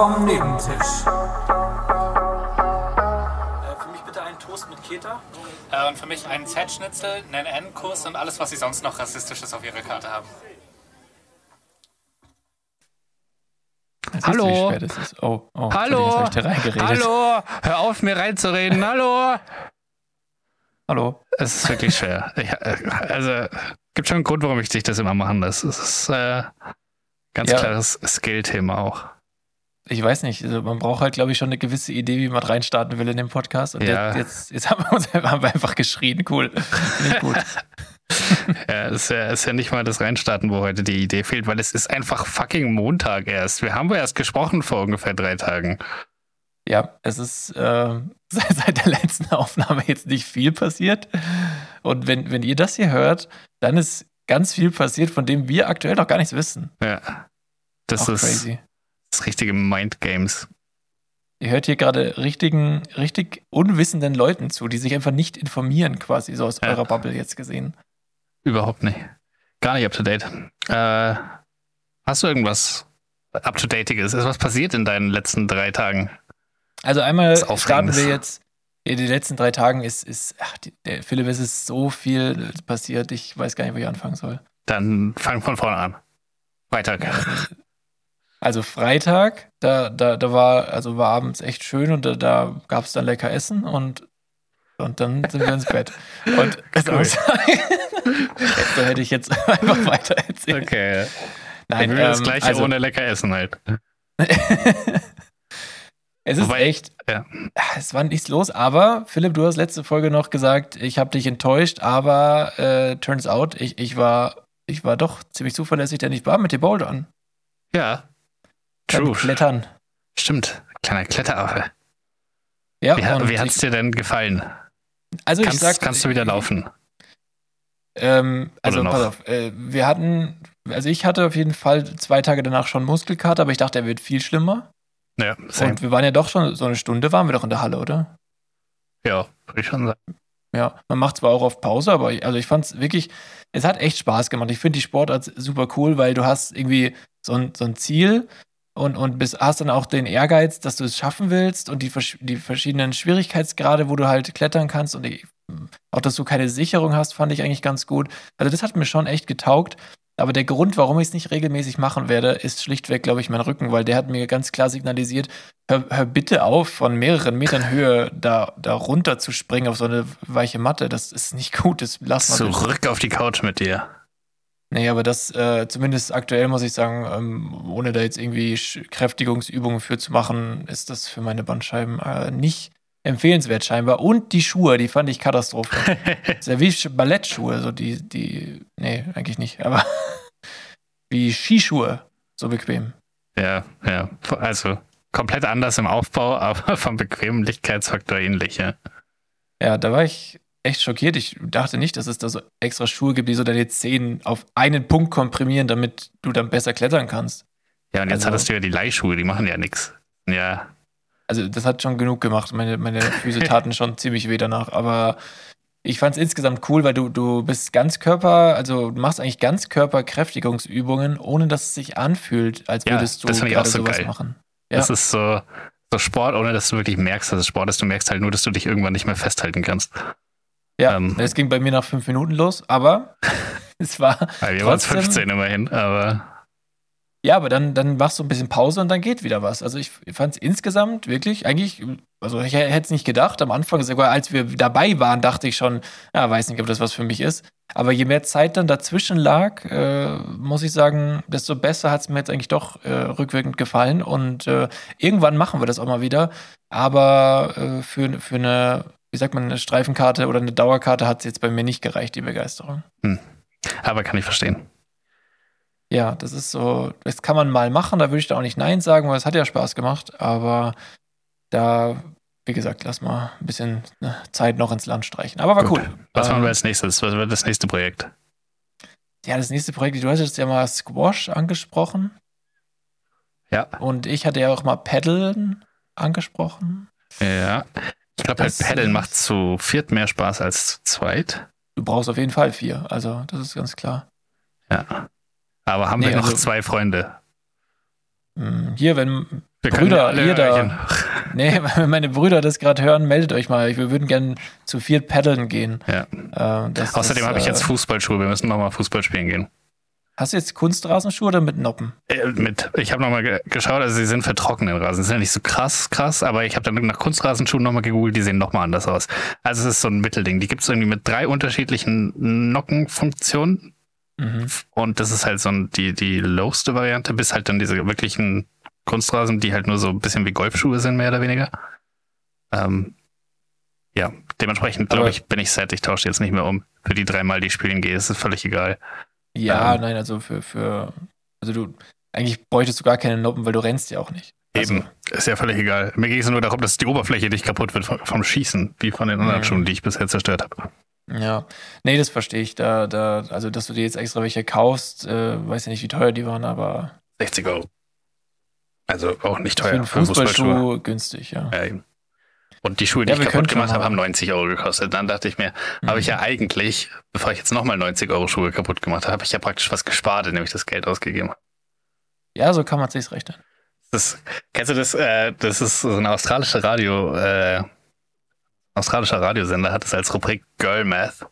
vom Nebentisch. Für mich bitte einen Toast mit Keta. Äh, und für mich einen Z-Schnitzel, einen N-Kuss und alles, was Sie sonst noch Rassistisches auf Ihrer Karte haben. Hallo? Du, wie schwer das ist? Oh, oh, Hallo? Hallo? Hör auf, mir reinzureden. Hallo? Hallo. Es ist wirklich schwer. Ich, äh, also, gibt schon einen Grund, warum ich dich das immer machen lasse. Es ist äh, ganz Ja. klares Skill-Thema auch. Ich weiß nicht, also man braucht halt, glaube ich, schon eine gewisse Idee, wie man reinstarten will in den Podcast. Und Ja. jetzt, jetzt, haben wir uns haben wir einfach geschrien. Cool. Finde ich gut. Ja, es ist ja, ist ja nicht mal das Reinstarten, wo heute die Idee fehlt, weil es ist einfach fucking Montag erst. Wir haben ja erst gesprochen vor ungefähr drei Tagen. Ja, es ist äh, seit, seit der letzten Aufnahme jetzt nicht viel passiert. Und wenn, wenn ihr das hier hört, dann ist ganz viel passiert, von dem wir aktuell noch gar nichts wissen. Ja. Das Auch ist crazy. Das richtige Mindgames. Ihr hört hier gerade richtigen, richtig unwissenden Leuten zu, die sich einfach nicht informieren, quasi, so aus Ja. eurer Bubble jetzt gesehen. Überhaupt nicht. Gar nicht up to date. Äh, hast du irgendwas up to dateiges? Ist was passiert in deinen letzten drei Tagen? Also einmal starten wir jetzt. In den letzten drei Tagen ist, ist ach, der Philipp, es ist so viel passiert, ich weiß gar nicht, wo ich anfangen soll. Dann fang von vorne an. Freitag. Also Freitag, da, da, da war, also war abends echt schön und da, da gab es dann lecker Essen und, und dann sind wir ins Bett. Und Cool. da hätte ich jetzt einfach weiter erzählt. Okay. Nein, wir das ähm, gleiche also, ohne lecker Essen halt. es ist Wobei- echt, Ja. es war nichts los, aber Philipp, du hast letzte Folge noch gesagt, ich habe dich enttäuscht, aber äh, turns out, ich, ich war ich war doch ziemlich zuverlässig, denn ich war mit dem Bouldern. Ja. True. Klettern. Stimmt. Kleiner Kletteraffe. Ja, Wie, hat- wie hat's dir denn gefallen? ich, also ich Kannst, sag, kannst du wieder laufen? Ähm, also pass auf, äh, wir hatten, also ich hatte auf jeden Fall zwei Tage danach schon Muskelkater, aber ich dachte, er wird viel schlimmer. Ja, same. Und wir waren ja doch schon so eine Stunde, waren wir doch in der Halle, oder? ja, würde ich schon sagen. Ja, man macht zwar auch auf Pause, aber ich, also ich fand es wirklich, es hat echt Spaß gemacht. Ich finde die Sportart super cool, weil du hast irgendwie so ein, so ein Ziel und, und bist, hast dann auch den Ehrgeiz, dass du es schaffen willst und die, die verschiedenen Schwierigkeitsgrade, wo du halt klettern kannst und die, auch, dass du keine Sicherung hast, fand ich eigentlich ganz gut. Also das hat mir schon echt getaugt. Aber der Grund, warum ich es nicht regelmäßig machen werde, ist schlichtweg, glaube ich, mein Rücken, weil der hat mir ganz klar signalisiert, hör, hör bitte auf, von mehreren Metern Höhe da, da runter zu springen auf so eine weiche Matte. Das ist nicht gut. Das lass mal. bitte. Zurück auf die Couch mit dir. Nee, aber das, äh, zumindest aktuell muss ich sagen, ähm, ohne da jetzt irgendwie Kräftigungsübungen für zu machen, ist das für meine Bandscheiben äh, nicht empfehlenswert scheinbar. Und die Schuhe, die fand ich Katastrophe. Das ist ja wie Sch- Ballettschuhe, so die, die, nee, eigentlich nicht, aber wie Skischuhe, so bequem. ja, ja. Also komplett anders im Aufbau, aber vom Bequemlichkeitsfaktor ähnlich, ja. Ja, da war ich echt schockiert. Ich dachte nicht, dass es da so extra Schuhe gibt, die so deine Zehen auf einen Punkt komprimieren, damit du dann besser klettern kannst. Ja, und jetzt Also- hattest du ja die Leihschuhe, die machen ja nichts. Ja, Also das hat schon genug gemacht. Meine, meine Füße taten schon ziemlich weh danach. Aber ich fand es insgesamt cool, weil du, du bist Ganzkörper, also du machst eigentlich Ganzkörperkräftigungsübungen, ohne dass es sich anfühlt, als Ja, würdest du das ich auch so sowas geil. machen. Ja. das ist so, so Sport, ohne dass du wirklich merkst, dass es Sport ist. Du merkst halt nur, dass du dich irgendwann nicht mehr festhalten kannst. Ja, ähm, es ging bei mir nach fünf Minuten los, aber es war Weil wir waren Trotzdem- 15 immerhin, aber Ja, aber dann, dann machst du ein bisschen Pause und dann geht wieder was. Also ich fand es insgesamt wirklich, eigentlich, also ich hätte es nicht gedacht. Am Anfang, sogar als wir dabei waren, dachte ich schon, ja, weiß nicht, ob das was für mich ist. Aber je mehr Zeit dann dazwischen lag, äh, muss ich sagen, desto besser hat es mir jetzt eigentlich doch äh, rückwirkend gefallen. Und äh, irgendwann machen wir das auch mal wieder. Aber äh, für, für eine, wie sagt man, eine Streifenkarte oder eine Dauerkarte hat es jetzt bei mir nicht gereicht, die Begeisterung. aber kann ich verstehen. Ja, das ist so, das kann man mal machen, da würde ich da auch nicht Nein sagen, weil es hat ja Spaß gemacht, aber da, wie gesagt, lass mal ein bisschen ne, Zeit noch ins Land streichen. Aber war Gut. cool. Was machen Ähm, wir als nächstes? Was wird das nächste Projekt? Ja, das nächste Projekt, du hast jetzt ja mal Squash angesprochen Ja. und ich hatte ja auch mal Paddeln angesprochen. Ja. Ich glaube, halt Das- Paddeln macht zu viert mehr Spaß als zu zweit. Du brauchst auf jeden Fall vier, also das ist ganz klar. Ja. Aber haben Nee, wir noch also- zwei Freunde? Hm, Hier, wenn, Wir Brüder, ihr da. Nee, wenn meine Brüder das gerade hören, meldet euch mal. Wir würden gerne zu viert paddeln gehen. Ja. Äh, Außerdem habe ich jetzt äh, Fußballschuhe. Wir müssen nochmal Fußball spielen gehen. Hast du jetzt Kunstrasenschuhe oder mit Noppen? Äh, mit, ich habe nochmal ge geschaut, also sie sind für trockenen Rasen. Sie sind ja nicht so krass, krass, aber ich habe dann nach Kunstrasenschuhen nochmal gegoogelt, die sehen nochmal anders aus. Also es ist so ein Mittelding. Die gibt es irgendwie mit drei unterschiedlichen Nockenfunktionen Mhm. und das ist halt so ein, die, die lowste Variante, bis halt dann diese wirklichen Kunstrasen, die halt nur so ein bisschen wie Golfschuhe sind, mehr oder weniger. Ähm, ja, dementsprechend glaube ich, bin ich set. Ich tausche jetzt nicht mehr um. Für die dreimal, die ich spielen gehe, ist es völlig egal. Ja, Ähm. nein, also für, für, also du, eigentlich bräuchtest du gar keine Noppen, weil du rennst ja auch nicht. Also, Eben, ist ja völlig egal. Mir ging es nur darum, dass die Oberfläche nicht kaputt wird vom, Schießen, wie von den anderen Mhm. Schuhen, die ich bisher zerstört habe. Ja, nee, das verstehe ich. Da, da, also, dass du dir jetzt extra welche kaufst, äh, weiß ja nicht, wie teuer die waren, aber 60 Euro. Also auch nicht für teuer einen für Fußballschuhe. Fußballschuh günstig, ja. Ja, eben. Und die Schuhe, die Ja, ich kaputt gemacht habe, haben 90 Euro gekostet. Dann dachte ich mir, habe ich Mhm. ja eigentlich, bevor ich jetzt nochmal 90 Euro Schuhe kaputt gemacht habe, habe ich ja praktisch was gespart, indem ich das Geld ausgegeben habe. Ja, so kann man sich's rechnen. Das, kennst du das? Äh, das ist so ein australischer Radio, äh, australischer Radiosender hat es als Rubrik Girl Math.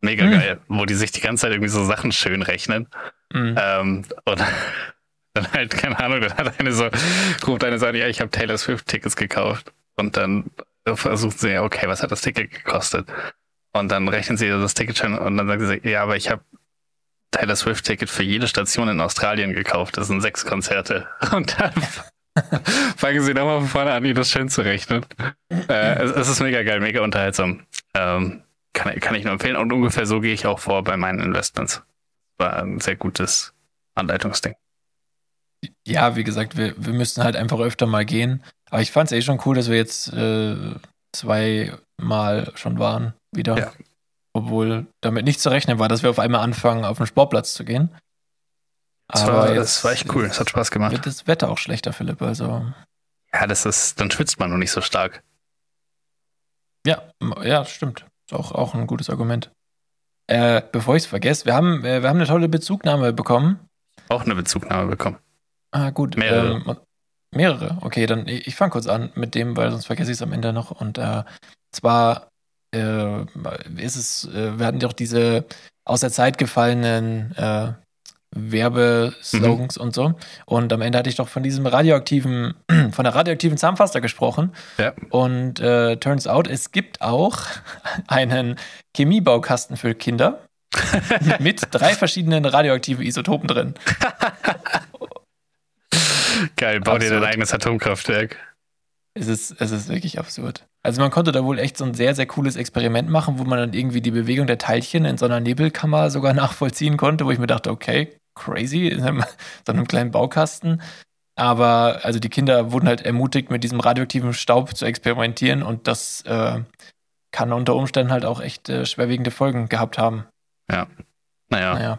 Mega Hm. geil, wo die sich die ganze Zeit irgendwie so Sachen schön rechnen. Mhm. Ähm, und dann halt, keine Ahnung, dann hat eine so, ruft eine so an, ja, ich habe Taylor Swift Tickets gekauft. Und dann versucht sie, okay, was hat das Ticket gekostet? Und dann rechnen sie das Ticket schon und dann sagt sie, ja, aber ich habe Taylor Swift Ticket für jede Station in Australien gekauft. Das sind sechs Konzerte. Und dann fangen sie nochmal von vorne an, ihr das schön zu rechnen. Äh, es, es ist mega geil, mega unterhaltsam. Ähm, kann, kann ich nur empfehlen. Und ungefähr so gehe ich auch vor bei meinen Investments. War ein sehr gutes Anleitungsding. Ja, wie gesagt, wir, wir müssten halt einfach öfter mal gehen. Aber ich fand es eh schon cool, dass wir jetzt äh, zweimal schon waren wieder. Ja. Obwohl damit nicht zu rechnen war, dass wir auf einmal anfangen, auf den Sportplatz zu gehen. Das war, das war echt cool. Das hat Spaß gemacht. wird das Wetter auch schlechter, Philipp. Also Ja, das ist, dann schwitzt man noch nicht so stark. ja, ja, stimmt. Ist auch, auch ein gutes Argument. Äh, bevor ich es vergesse, wir haben, äh, wir haben eine tolle Bezugnahme bekommen. Auch eine Bezugnahme bekommen. Ah, gut. Mehrere. Ähm, mehrere. Okay, dann ich, ich fange kurz an mit dem, weil sonst vergesse ich es am Ende noch. Und äh, zwar äh, ist es, äh, wir hatten doch diese aus der Zeit gefallenen äh, Werbeslogans und so. Und am Ende hatte ich doch von diesem radioaktiven, von der radioaktiven Zahnpasta gesprochen. Ja. Und äh, turns out, es gibt auch einen Chemiebaukasten für Kinder mit drei verschiedenen radioaktiven Isotopen drin. Geil, bau dir dein eigenes Atomkraftwerk. Es ist, es ist wirklich absurd. Also man konnte da wohl echt so ein sehr, sehr cooles Experiment machen, wo man dann irgendwie die Bewegung der Teilchen in so einer Nebelkammer sogar nachvollziehen konnte, wo ich mir dachte, okay, crazy, in einem, so einem kleinen Baukasten. Aber also die Kinder wurden halt ermutigt, mit diesem radioaktiven Staub zu experimentieren und das äh, kann unter Umständen halt auch echt äh, schwerwiegende Folgen gehabt haben. Naja. Naja.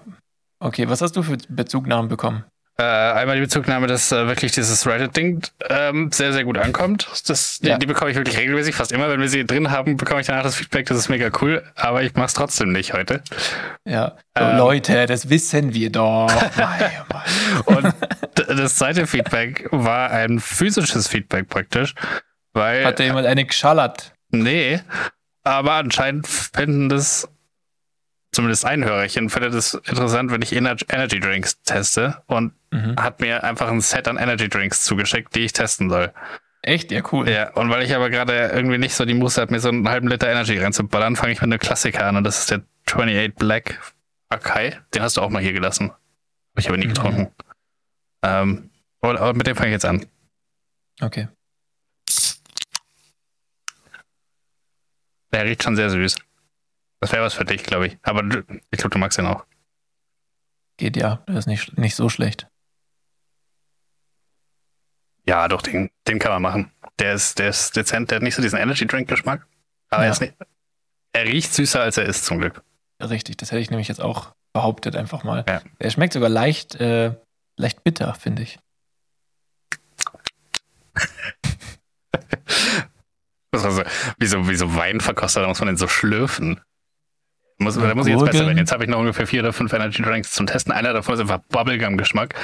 Okay, was hast du für Bezugnahmen bekommen? Äh, einmal die Bezugnahme, dass äh, wirklich dieses Reddit-Ding ähm, sehr, sehr gut ankommt. Das, die, Ja. die bekomme ich wirklich regelmäßig. Fast immer, wenn wir sie drin haben, bekomme ich danach das Feedback. Das ist mega cool. Aber ich mache es trotzdem nicht heute. Ja, so, Ähm. Leute, das wissen wir doch. Mei, oh. Und das zweite Feedback war ein physisches Feedback praktisch. Weil, Hat da jemand eine geschallert? nee, aber anscheinend finden das, zumindest ein Hörerchen, findet es interessant, wenn ich Ener Energy Drinks teste und Mhm. hat mir einfach ein Set an Energy Drinks zugeschickt, die ich testen soll. Echt? Ja, cool. Ja, und weil ich aber gerade irgendwie nicht so die Muße habe, mir so einen halben Liter Energy reinzuballern, fange ich mit einem Klassiker an und das ist der 28 Black Akai. Den hast du auch mal hier gelassen. Habe ich aber nie Mhm. getrunken. Ähm, aber, aber mit dem fange ich jetzt an. Okay. Der riecht schon sehr süß. Das wäre was für dich, glaube ich. Aber ich glaube, du magst den auch. Geht ja. Das ist nicht, nicht so schlecht. Ja, doch, den, den kann man machen. Der ist, der ist dezent, der hat nicht so diesen Energy Drink Geschmack. Aber Ja. er, ist nicht, er riecht süßer, als er ist, zum Glück. Richtig, das hätte ich nämlich jetzt auch behauptet, einfach mal. Ja. Er schmeckt sogar leicht, äh, leicht bitter, finde ich. Das war so, wie, so, wie so Weinverkoster, da muss man den so schlürfen. Muss, da muss ich jetzt besser werden. Jetzt habe ich noch ungefähr vier oder fünf Energy Drinks zum Testen. Einer davon ist einfach Bubblegum-Geschmack.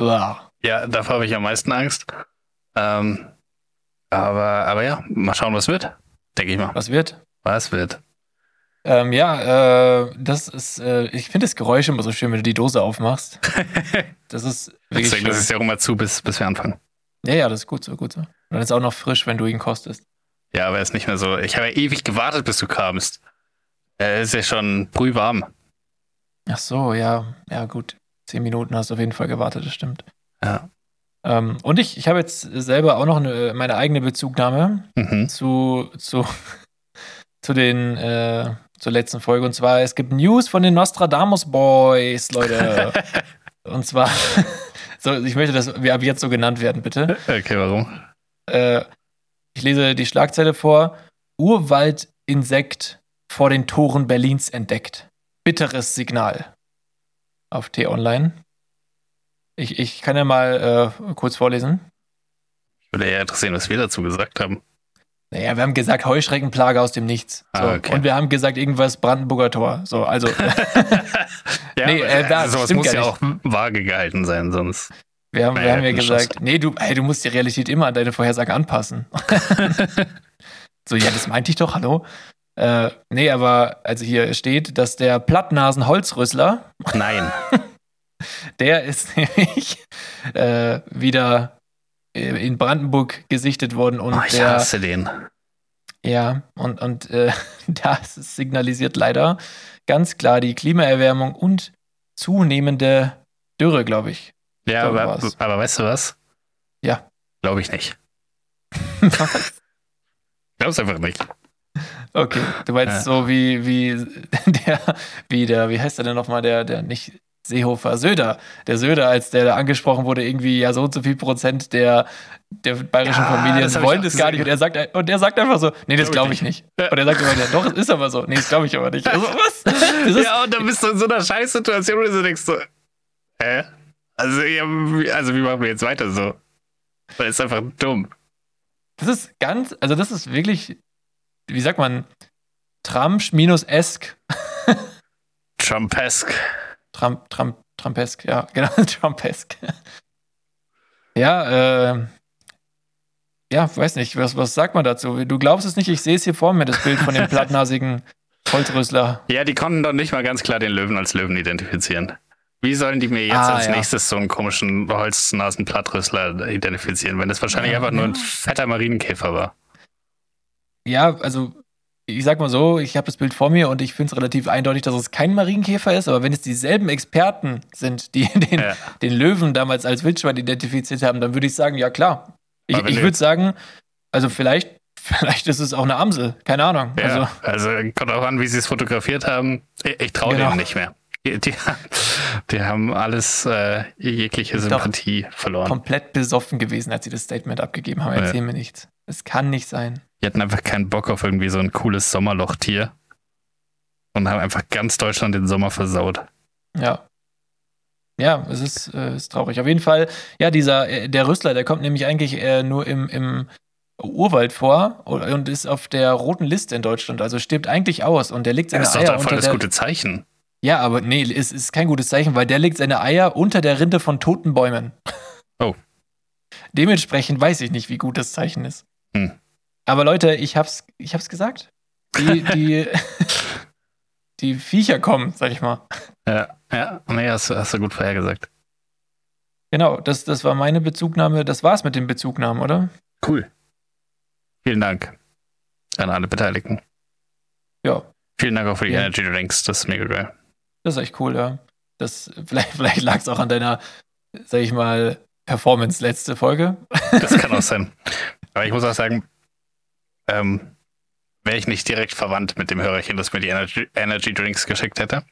Uah. Ja, davor habe ich am meisten Angst. Ähm, aber, aber ja, mal schauen, was wird. Denke ich mal. Was wird? Was wird? Ähm, ja, äh, das ist, äh, ich finde das Geräusch immer so schön, wenn du die Dose aufmachst. Das ist wirklich Deswegen schön. ist es ja auch immer zu, bis, bis wir anfangen. Ja, ja, das ist gut so, gut so. Und dann ist auch noch frisch, wenn du ihn kostest. Ja, aber er ist nicht mehr so. Ich habe ja ewig gewartet, bis du kamst. Er ist ja schon brühwarm. Ach so, ja, ja, gut. Zehn Minuten hast du auf jeden Fall gewartet, das stimmt. Ja. Ähm, und ich, ich habe jetzt selber auch noch eine, meine eigene Bezugnahme Mhm. zu, zu, zu den, äh, zur letzten Folge. Und zwar, es gibt News von den Nostradamus Boys, Leute. und zwar, so, ich möchte, dass wir ab jetzt so genannt werden, bitte. Okay, warum? Äh, ich lese die Schlagzeile vor. Urwaldinsekt vor den Toren Berlins entdeckt. Bitteres Signal. Auf T-Online. Ich, ich kann ja mal äh, kurz vorlesen. Würde eher interessieren, was wir dazu gesagt haben. Naja, wir haben gesagt Heuschreckenplage aus dem Nichts. So. Ah, okay. Und wir haben gesagt irgendwas Brandenburger Tor. So, also Ja, Nee, äh, da- also sowas muss ja auch vage gehalten sein, sonst. wir haben, wir haben ja gesagt, nee, du, hey, du musst die Realität immer an deine Vorhersage anpassen. so, ja, das meinte ich doch, hallo? Äh, nee, aber also hier steht, dass der Plattnasen-Holzrüssler, Nein. der ist nämlich äh, wieder äh, in Brandenburg gesichtet worden und Oh, ich der, hasse den. ja, und, und äh, das signalisiert leider ganz klar die Klimaerwärmung und zunehmende Dürre, glaube ich. Ja, So aber, aber weißt du was? Ja. Glaube ich nicht. Glaub's einfach nicht. Okay, du meinst Ja. so wie, wie der, wie der, wie heißt der denn nochmal, der, der nicht Seehofer, Söder. Der Söder, als der da angesprochen wurde, irgendwie ja so und so viel Prozent der, der bayerischen Ja, Familien das wollen das gar nicht. Und er sagt, und er sagt einfach so, nee, das Glaub glaube ich ich nicht. Ja. Und er sagt immer, ja, doch, es ist aber so. Nee, das glaube ich aber nicht. Also, was? Das ja, und dann bist du in so einer Scheißsituation, wo du denkst so, hä? Also, ja, also wie machen wir jetzt weiter so? Das ist einfach dumm. das ist ganz, also das ist wirklich, wie sagt man, Trump minus esk. Trumpesk. Trump, Trump, Trumpesk, ja, genau, Trumpesk. ja, äh, ja, weiß nicht, was, was sagt man dazu? Du glaubst es nicht, ich sehe es hier vor mir, das Bild von dem plattnasigen Holzrüssler. Ja, die konnten doch nicht mal ganz klar den Löwen als Löwen identifizieren. Wie sollen die mir jetzt Ah, als ja. nächstes so einen komischen Holznasenplattrüssler identifizieren, wenn das wahrscheinlich Ja. einfach nur ein fetter Marienkäfer war? Ja, also, ich sag mal so, ich habe das Bild vor mir und ich finde es relativ eindeutig, dass es kein Marienkäfer ist, aber wenn es dieselben Experten sind, die den, Ja. den Löwen damals als Wildschwein identifiziert haben, dann würde ich sagen, ja klar. Ich, ich würde sagen, also vielleicht, vielleicht ist es auch eine Amsel, keine Ahnung. Ja, Also, also, kommt auch an, wie sie es fotografiert haben. Ich, ich traue Genau. denen nicht mehr. Die, die, die haben alles, äh, jegliche Sympathie verloren. komplett besoffen gewesen, als sie das Statement abgegeben haben. Ja. Erzähl mir nichts. Es kann nicht sein. Die hatten einfach keinen Bock auf irgendwie so ein cooles Sommerlochtier und haben einfach ganz Deutschland den Sommer versaut. Ja. Ja, es ist, äh, ist traurig. Auf jeden Fall, ja, dieser, äh, der Rüssler, der kommt nämlich eigentlich äh, nur im, im Urwald vor und ist auf der roten Liste in Deutschland. Also stirbt eigentlich aus und der legt seine Das ist doch Eier voll das gute Zeichen. Ja, aber nee, es ist kein gutes Zeichen, weil der legt seine Eier unter der Rinde von toten Bäumen. Oh. Dementsprechend weiß ich nicht, wie gut das Zeichen ist. Hm. Aber Leute, ich hab's, ich hab's gesagt. Die, die, die Viecher kommen, sag ich mal. Ja, ja, nee, hast, du- hast du gut vorhergesagt. Genau, das, das war meine Bezugnahme. Das war's mit den Bezugnahmen, oder? Cool. Vielen Dank an alle Beteiligten. Ja, Vielen Dank auch für die Ja. Energy Drinks, das ist mega geil. das ist echt cool, ja. Das, vielleicht vielleicht lag es auch an deiner, sag ich mal, Performance letzte Folge. Das kann auch sein. Aber ich muss auch sagen, ähm, wäre ich nicht direkt verwandt mit dem Hörerchen, das mir die Energy, Energy Drinks geschickt hätte,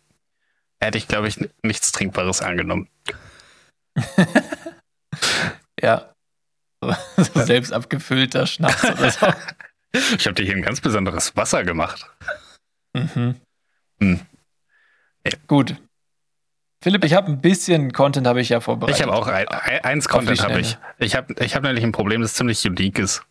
hätte ich, glaube ich, nichts Trinkbares angenommen. Ja. So, selbst abgefüllter Schnaps oder so. Ich habe dir hier ein ganz besonderes Wasser gemacht. Mhm. Hm. Gut. Philipp, ich habe ein bisschen Content habe ich ja vorbereitet. Ich habe auch ein, ein, eins Content habe ich. Ich habe ich hab nämlich ein Problem, das ziemlich unique ist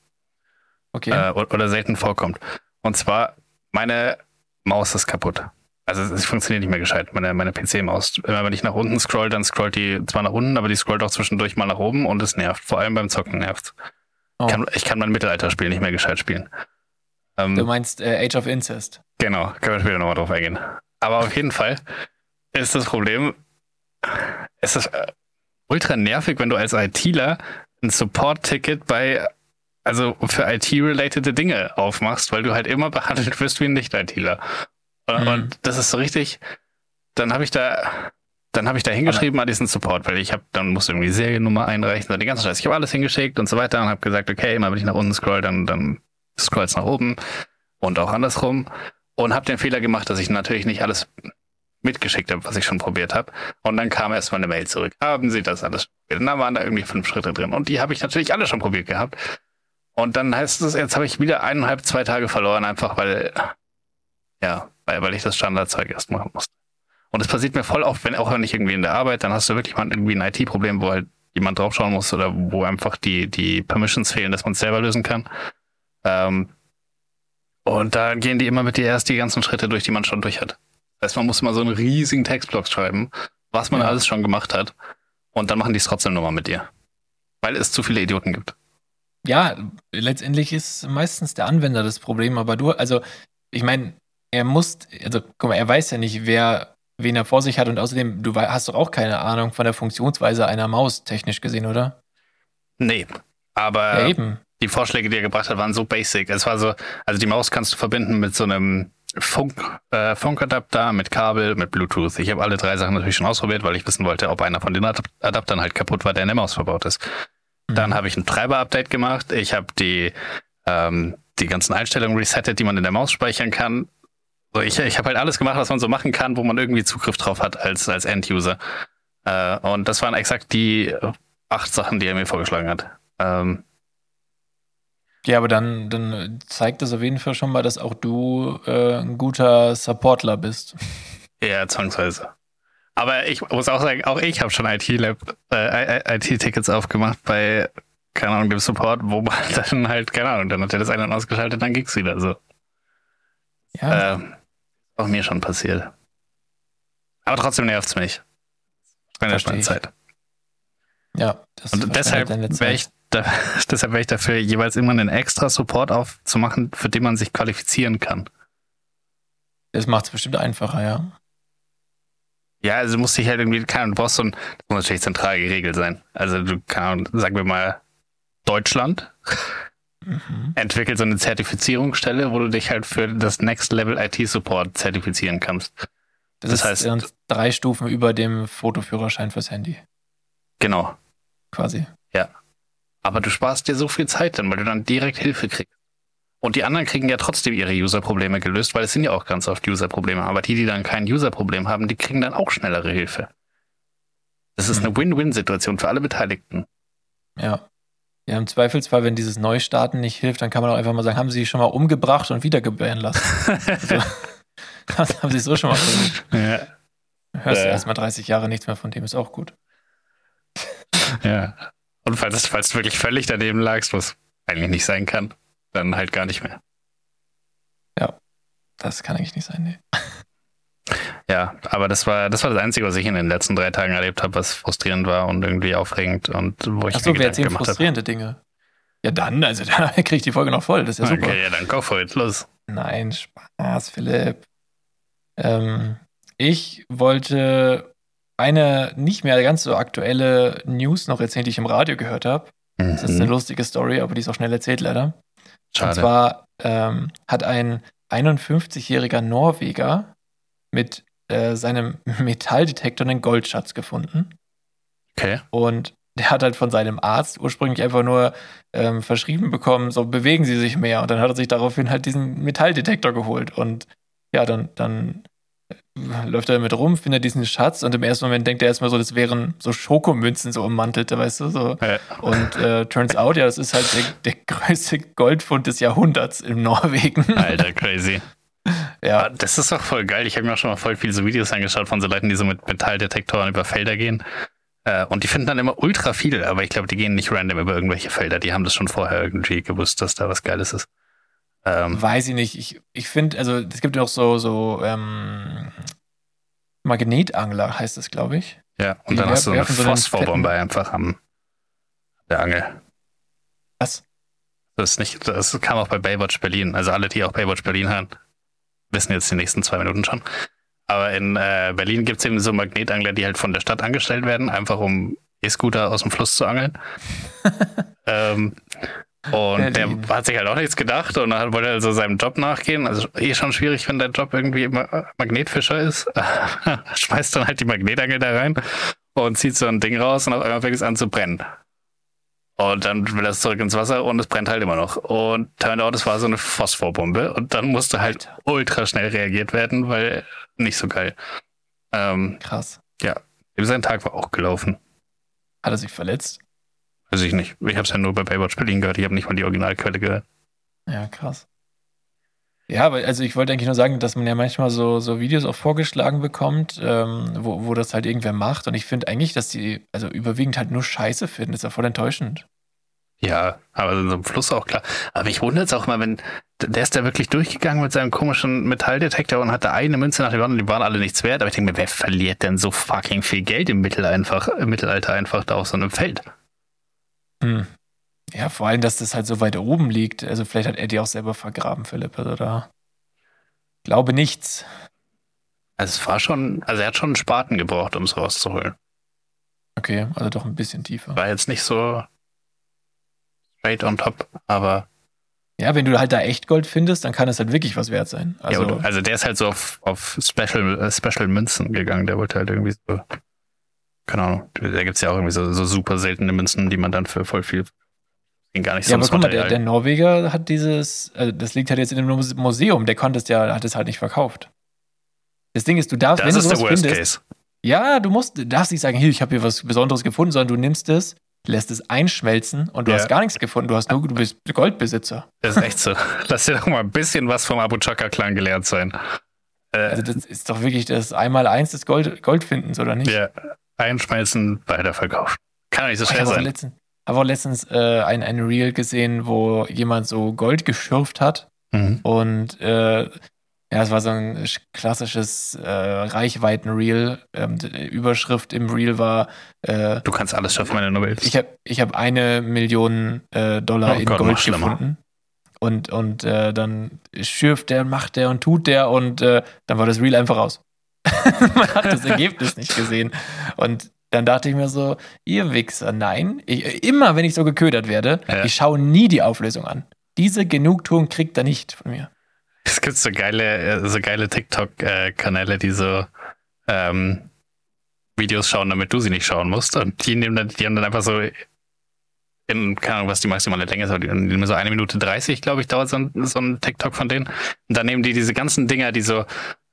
Okay. äh, oder selten vorkommt. Und zwar, meine Maus ist kaputt. Also es, es funktioniert nicht mehr gescheit, meine, meine PC-Maus. Immer wenn ich nach unten scroll, dann scrollt die zwar nach unten, aber die scrollt auch zwischendurch mal nach oben und es nervt. Vor allem beim Zocken nervt. Oh. Kann, ich kann mein Mittelalterspiel nicht mehr gescheit spielen. Ähm, Du meinst äh, Age of Incest. Genau, können wir später nochmal drauf eingehen. Aber auf jeden Fall ist das Problem, es ist äh, ultra nervig, wenn du als ITler ein Support-Ticket bei, also für IT-relatede Dinge aufmachst, weil du halt immer behandelt wirst wie ein Nicht-ITler. Und, Mhm. und das ist so richtig, dann habe ich da, dann habe ich da hingeschrieben an diesen Support, weil ich habe, dann musste irgendwie Seriennummer einreichen, so die ganze Scheiße. Ich habe alles hingeschickt und so weiter und habe gesagt, okay, immer wenn ich nach unten scroll, dann, dann scroll's nach oben und auch andersrum und habe den Fehler gemacht, dass ich natürlich nicht alles mitgeschickt habe, was ich schon probiert habe. Und dann kam erstmal eine Mail zurück. Haben Sie das alles probiert? Und dann waren da irgendwie fünf Schritte drin. Und die habe ich natürlich alle schon probiert gehabt. Und dann heißt es, jetzt habe ich wieder eineinhalb, zwei Tage verloren, einfach weil, ja, weil, weil ich das Standardzeug erst machen musste. Und es passiert mir voll oft, wenn auch wenn ich irgendwie in der Arbeit, dann hast du wirklich mal irgendwie ein IT-Problem, wo halt jemand draufschauen muss oder wo einfach die, die Permissions fehlen, dass man es selber lösen kann. Ähm, und da gehen die immer mit dir erst die ganzen Schritte durch, die man schon durch hat. Das heißt, man muss mal so einen riesigen Textblock schreiben, was man Ja. alles schon gemacht hat. Und dann machen die es trotzdem nochmal mit dir. Weil es zu viele Idioten gibt. Ja, letztendlich ist meistens der Anwender das Problem, aber du, also, ich meine, er muss, also, guck mal, er weiß ja nicht, wer, wen er vor sich hat und außerdem, du hast doch auch keine Ahnung von der Funktionsweise einer Maus, technisch gesehen, oder? Nee. Aber ja, eben. die Vorschläge, die er gebracht hat, waren so basic. Es war so, also die Maus kannst du verbinden mit so einem Funk, äh, Funkadapter, mit Kabel, mit Bluetooth. Ich habe alle drei Sachen natürlich schon ausprobiert, weil ich wissen wollte, ob einer von den Adap Adaptern halt kaputt war, der in der Maus verbaut ist. Dann habe ich ein Treiber-Update gemacht. Ich habe die, ähm, die ganzen Einstellungen resettet, die man in der Maus speichern kann. So, ich ich habe halt alles gemacht, was man so machen kann, wo man irgendwie Zugriff drauf hat als, als End-User. Äh, und das waren exakt die acht Sachen, die er mir vorgeschlagen hat. Ähm, Ja, aber dann, dann zeigt das auf jeden Fall schon mal, dass auch du äh, ein guter Supportler bist. Ja, zwangsweise. Aber ich muss auch sagen, auch ich habe schon IT-Lab, äh, IT-Tickets aufgemacht bei, keine Ahnung, dem Support, wo man dann halt, keine Ahnung, dann hat er das eine und ausgeschaltet, dann ging's wieder so. Ja, Äh, auch mir schon passiert. Aber trotzdem nervt's mich. Meine Versteh meine ich. Zeit. ja. Das Und deshalb wäre ich, da, deshalb wäre ich dafür, jeweils immer einen extra Support aufzumachen, für den man sich qualifizieren kann. Das macht es bestimmt einfacher, ja. Ja, also musst dich halt irgendwie, keine Ahnung, du brauchst so ein, das muss natürlich zentral geregelt sein. Also du, keine Ahnung, sagen wir mal, Deutschland Mhm. entwickelt so eine Zertifizierungsstelle, wo du dich halt für das Next Level IT Support zertifizieren kannst. Das, Das ist heißt- dann drei Stufen über dem Fotoführerschein fürs Handy, Genau. quasi. Aber du sparst dir so viel Zeit dann, weil du dann direkt Hilfe kriegst. Und die anderen kriegen ja trotzdem ihre User-Probleme gelöst, weil es sind ja auch ganz oft User-Probleme. Aber die, die dann kein User-Problem haben, die kriegen dann auch schnellere Hilfe. Das ist eine Win-Win-Situation für alle Beteiligten. Ja. Ja, im Zweifelsfall, wenn dieses Neustarten nicht hilft, dann kann man auch einfach mal sagen, haben sie schon mal umgebracht und wieder gebären lassen. Also, das haben sie so schon mal versucht. ja. Hörst du Ja. erstmal 30 Jahre nichts mehr von dem, ist auch gut. ja. Und falls, falls du wirklich völlig daneben lagst, was eigentlich nicht sein kann, dann halt gar nicht mehr. Das kann eigentlich nicht sein, nee. Ja, aber das war, das war das Einzige, was ich in den letzten drei Tagen erlebt habe, was frustrierend war und irgendwie aufregend und wo ich Achso, wir erzählen frustrierende Dinge. Ja, dann, also da kriege ich die Folge noch voll, das ist ja super. Okay, ja, dann for it, los. Nein, Spaß, Philipp. Ähm, ich wollte eine nicht mehr ganz so aktuelle News noch erzählen, die ich im Radio gehört habe. Das ist eine Mhm. lustige Story, aber die ist auch schnell erzählt leider. Und Schade. zwar ähm, hat ein 51-jähriger Norweger mit äh, seinem Metalldetektor einen Goldschatz gefunden. Okay. Und der hat halt von seinem Arzt ursprünglich einfach nur ähm, verschrieben bekommen, so bewegen Sie sich mehr. Und dann hat er sich daraufhin halt diesen Metalldetektor geholt. Und ja, dann, dann läuft er damit rum, findet diesen Schatz und im ersten Moment denkt er erstmal so, das wären so Schokomünzen so ummantelte, weißt du, so. Ja. Und äh, turns out, ja, das ist halt der, der größte Goldfund des Jahrhunderts in Norwegen. Alter, crazy. ja, Ah, Das ist doch voll geil. Ich habe mir auch schon mal voll viele so Videos angeschaut von so Leuten, die so mit Metalldetektoren über Felder gehen. Äh, Und die finden dann immer ultra viel, aber ich glaube, die gehen nicht random über irgendwelche Felder. Die haben das schon vorher irgendwie gewusst, dass da was Geiles ist. Ähm, Weiß ich nicht. Ich, ich finde, also es gibt ja auch so, so ähm, Magnetangler, heißt das, glaube ich. ja, und die dann hast du so eine so Phosphorbombe einfach am der Angel. Was? Das ist nicht, das kam auch bei Baywatch Berlin. Also alle, die auch Baywatch Berlin hören, wissen jetzt die nächsten zwei Minuten schon. Aber in äh, Berlin gibt es eben so Magnetangler, die halt von der Stadt angestellt werden, einfach um E-Scooter aus dem Fluss zu angeln. ähm, und Berlin. der hat sich halt auch nichts gedacht und dann wollte er also seinem Job nachgehen. Also eh schon schwierig, wenn dein Job irgendwie Magnetfischer ist. Schmeißt dann halt die Magnetangel da rein und zieht so ein Ding raus und auf einmal fängt es an zu brennen. Und dann will er zurück ins Wasser und es brennt halt immer noch. Und turned out, es war so eine Phosphorbombe. Und dann musste halt ultra schnell reagiert werden, weil nicht so geil. Ähm, Krass. Ja, sein Tag war auch gelaufen. Hat er sich verletzt? Weiß ich nicht. Ich habe es ja nur bei Baywatch Berlin gehört. Ich habe nicht mal die Originalquelle gehört. Ja, krass. Ja, aber also ich wollte eigentlich nur sagen, dass man ja manchmal so, so Videos auch vorgeschlagen bekommt, ähm, wo, wo das halt irgendwer macht. Und ich finde eigentlich, dass die also überwiegend halt nur Scheiße finden. Das ist ja voll enttäuschend. Ja, aber in so einem Fluss auch klar. Aber ich wundere es auch mal, wenn der ist da wirklich durchgegangen mit seinem komischen Metalldetektor und hatte eine Münze nach dem anderen, die waren alle nichts wert. Aber ich denke mir, wer verliert denn so fucking viel Geld im, Mittel einfach, im Mittelalter einfach da auf so einem Feld? Hm. Ja, vor allem, dass das halt so weit oben liegt. Also vielleicht hat Eddie auch selber vergraben, Philipp? Also glaube nichts. Also es war schon, also er hat schon einen Spaten gebraucht, um es rauszuholen. Okay, also doch ein bisschen tiefer. War jetzt nicht so straight on top, aber. Ja, wenn du halt da echt Gold findest, dann kann es halt wirklich was wert sein. Also, ja, also der ist halt so auf, auf Special, äh, Special Münzen gegangen. Der wollte halt irgendwie so. Keine Ahnung. Da gibt es ja auch irgendwie so, so super seltene Münzen, die man dann für voll viel gar nicht ja, aber guck mal, der, der, Norweger hat dieses, also das liegt halt jetzt in dem Museum, der konnte es ja, hat es halt nicht verkauft. Das Ding ist, du darfst, das wenn ist du sowas findest, Case. ja, du musst, darfst nicht sagen, hier, ich habe hier was Besonderes gefunden, sondern du nimmst es, lässt es einschmelzen und du ja. hast gar nichts gefunden, du hast nur, du bist Goldbesitzer. Das ist echt so. Lass dir doch mal ein bisschen was vom Abu Chaka-Clan gelernt sein. Äh, also das ist doch wirklich das Einmal-Eins des Gold, Goldfindens, oder nicht? Ja, einschmelzen, weiterverkaufen. Kann nicht so schwer sein. Letzten, habe auch letztens äh, ein, ein Reel gesehen, wo jemand so Gold geschürft hat. Mhm. Und äh, ja, es war so ein klassisches äh, Reichweiten-Reel. Ähm, Überschrift im Reel war äh, Du kannst alles schaffen, meine Nobel. Ich habe ich hab eine Million äh, Dollar oh in Gott, Gold gefunden. Und, und äh, dann schürft der, macht der und tut der und äh, dann war das Reel einfach raus. Man hat das Ergebnis nicht gesehen. Und dann dachte ich mir so, ihr Wichser, nein. Ich, immer wenn ich so geködert werde, ja. ich schaue nie die Auflösung an. Diese Genugtuung kriegt er nicht von mir. Es gibt so geile, äh, so geile TikTok-Kanäle, die so ähm, Videos schauen, damit du sie nicht schauen musst. Und die nehmen dann, die haben dann einfach so in, keine Ahnung, was die maximale Länge ist, aber die, die so eine Minute 30, glaube ich, dauert so ein, so ein TikTok von denen. Und dann nehmen die diese ganzen Dinger, die so,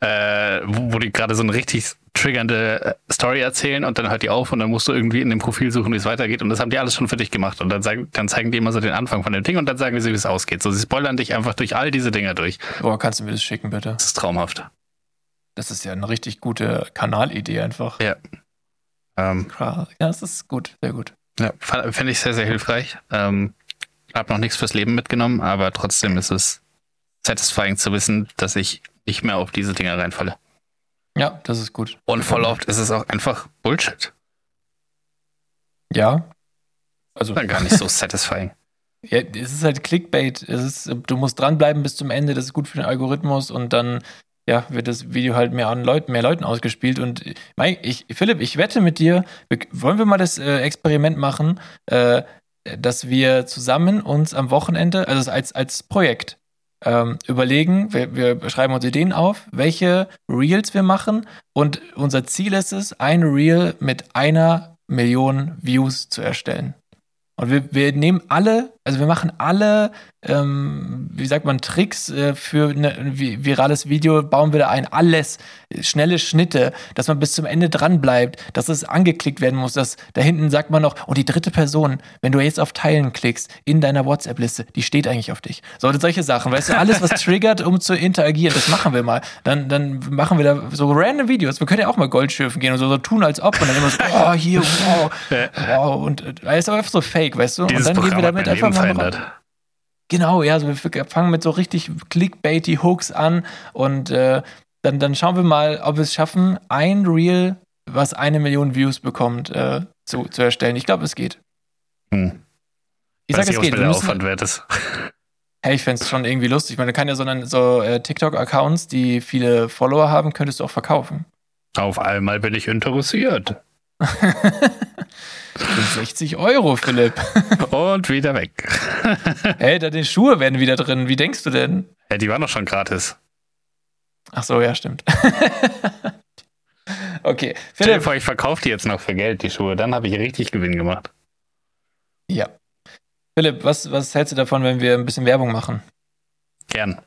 äh, wo, wo die gerade so eine richtig triggernde äh, Story erzählen und dann hört die auf und dann musst du irgendwie in dem Profil suchen, wie es weitergeht. Und das haben die alles schon für dich gemacht. Und dann, sagen, dann zeigen die immer so den Anfang von dem Ding und dann sagen sie, wie es ausgeht. So, sie spoilern dich einfach durch all diese Dinger durch. Boah, kannst du mir das schicken, bitte? Das ist traumhaft. Das ist ja eine richtig gute Kanalidee einfach. Ja. Ähm, ja, das ist gut, sehr gut. Ja, finde ich sehr, sehr hilfreich. Ähm, hab noch nichts fürs Leben mitgenommen, aber trotzdem ist es satisfying zu wissen, dass ich nicht mehr auf diese Dinge reinfalle. Ja, das ist gut. Und voll oft ist es auch einfach Bullshit. Ja. Also. Dann gar nicht so satisfying. Ja, es ist halt Clickbait. Ist, du musst dranbleiben bis zum Ende, das ist gut für den Algorithmus und dann ja, wird das Video halt mehr an Leuten, mehr Leuten ausgespielt. Und ich, Philipp, ich wette mit dir, wollen wir mal das äh, Experiment machen, äh, dass wir zusammen uns am Wochenende, also als, als Projekt, ähm, überlegen, wir, wir schreiben uns Ideen auf, welche Reels wir machen und unser Ziel ist es, ein Reel mit einer Million Views zu erstellen. Und wir, wir nehmen alle, also wir machen alle, ähm, wie sagt man, Tricks äh, für ein virales Video, bauen wir da ein. Alles, schnelle Schnitte, dass man bis zum Ende dran bleibt, dass es angeklickt werden muss. Dass da hinten sagt man noch, und die dritte Person, wenn du jetzt auf Teilen klickst in deiner WhatsApp-Liste, die steht eigentlich auf dich. So, solche Sachen, weißt du, alles, was triggert, um zu interagieren, das machen wir mal. Dann, dann machen wir da so random Videos. Wir können ja auch mal Goldschürfen gehen und so, so tun, als ob. Und dann immer so, oh, hier, wow, wow. Und äh, ist aber einfach so fake, weißt du? Dieses und dann Programm gehen wir damit einfach mal. Verändert. Genau, ja, also wir fangen mit so richtig clickbaity Hooks an und äh, dann, dann schauen wir mal, ob wir es schaffen, ein Reel, was eine Million Views bekommt, äh, zu, zu erstellen. Ich glaube, es geht. Hm. Ich Weiß sag, nicht, es geht. der Aufwand wert ist. hey, ich fände es schon irgendwie lustig. Man kann ja so, einen- so äh, TikTok-Accounts, die viele Follower haben, könntest du auch verkaufen. Auf einmal bin ich interessiert. Für 60 Euro, Philipp. Und wieder weg. Hey, da die Schuhe werden wieder drin. Wie denkst du denn? ja, die waren doch schon gratis. Ach so, ja, stimmt. okay, Stell dir Philipp. vor, ich verkaufe die jetzt noch für Geld, die Schuhe. Dann habe ich richtig Gewinn gemacht. Ja. Philipp, was, was hältst du davon, wenn wir ein bisschen Werbung machen? Gern.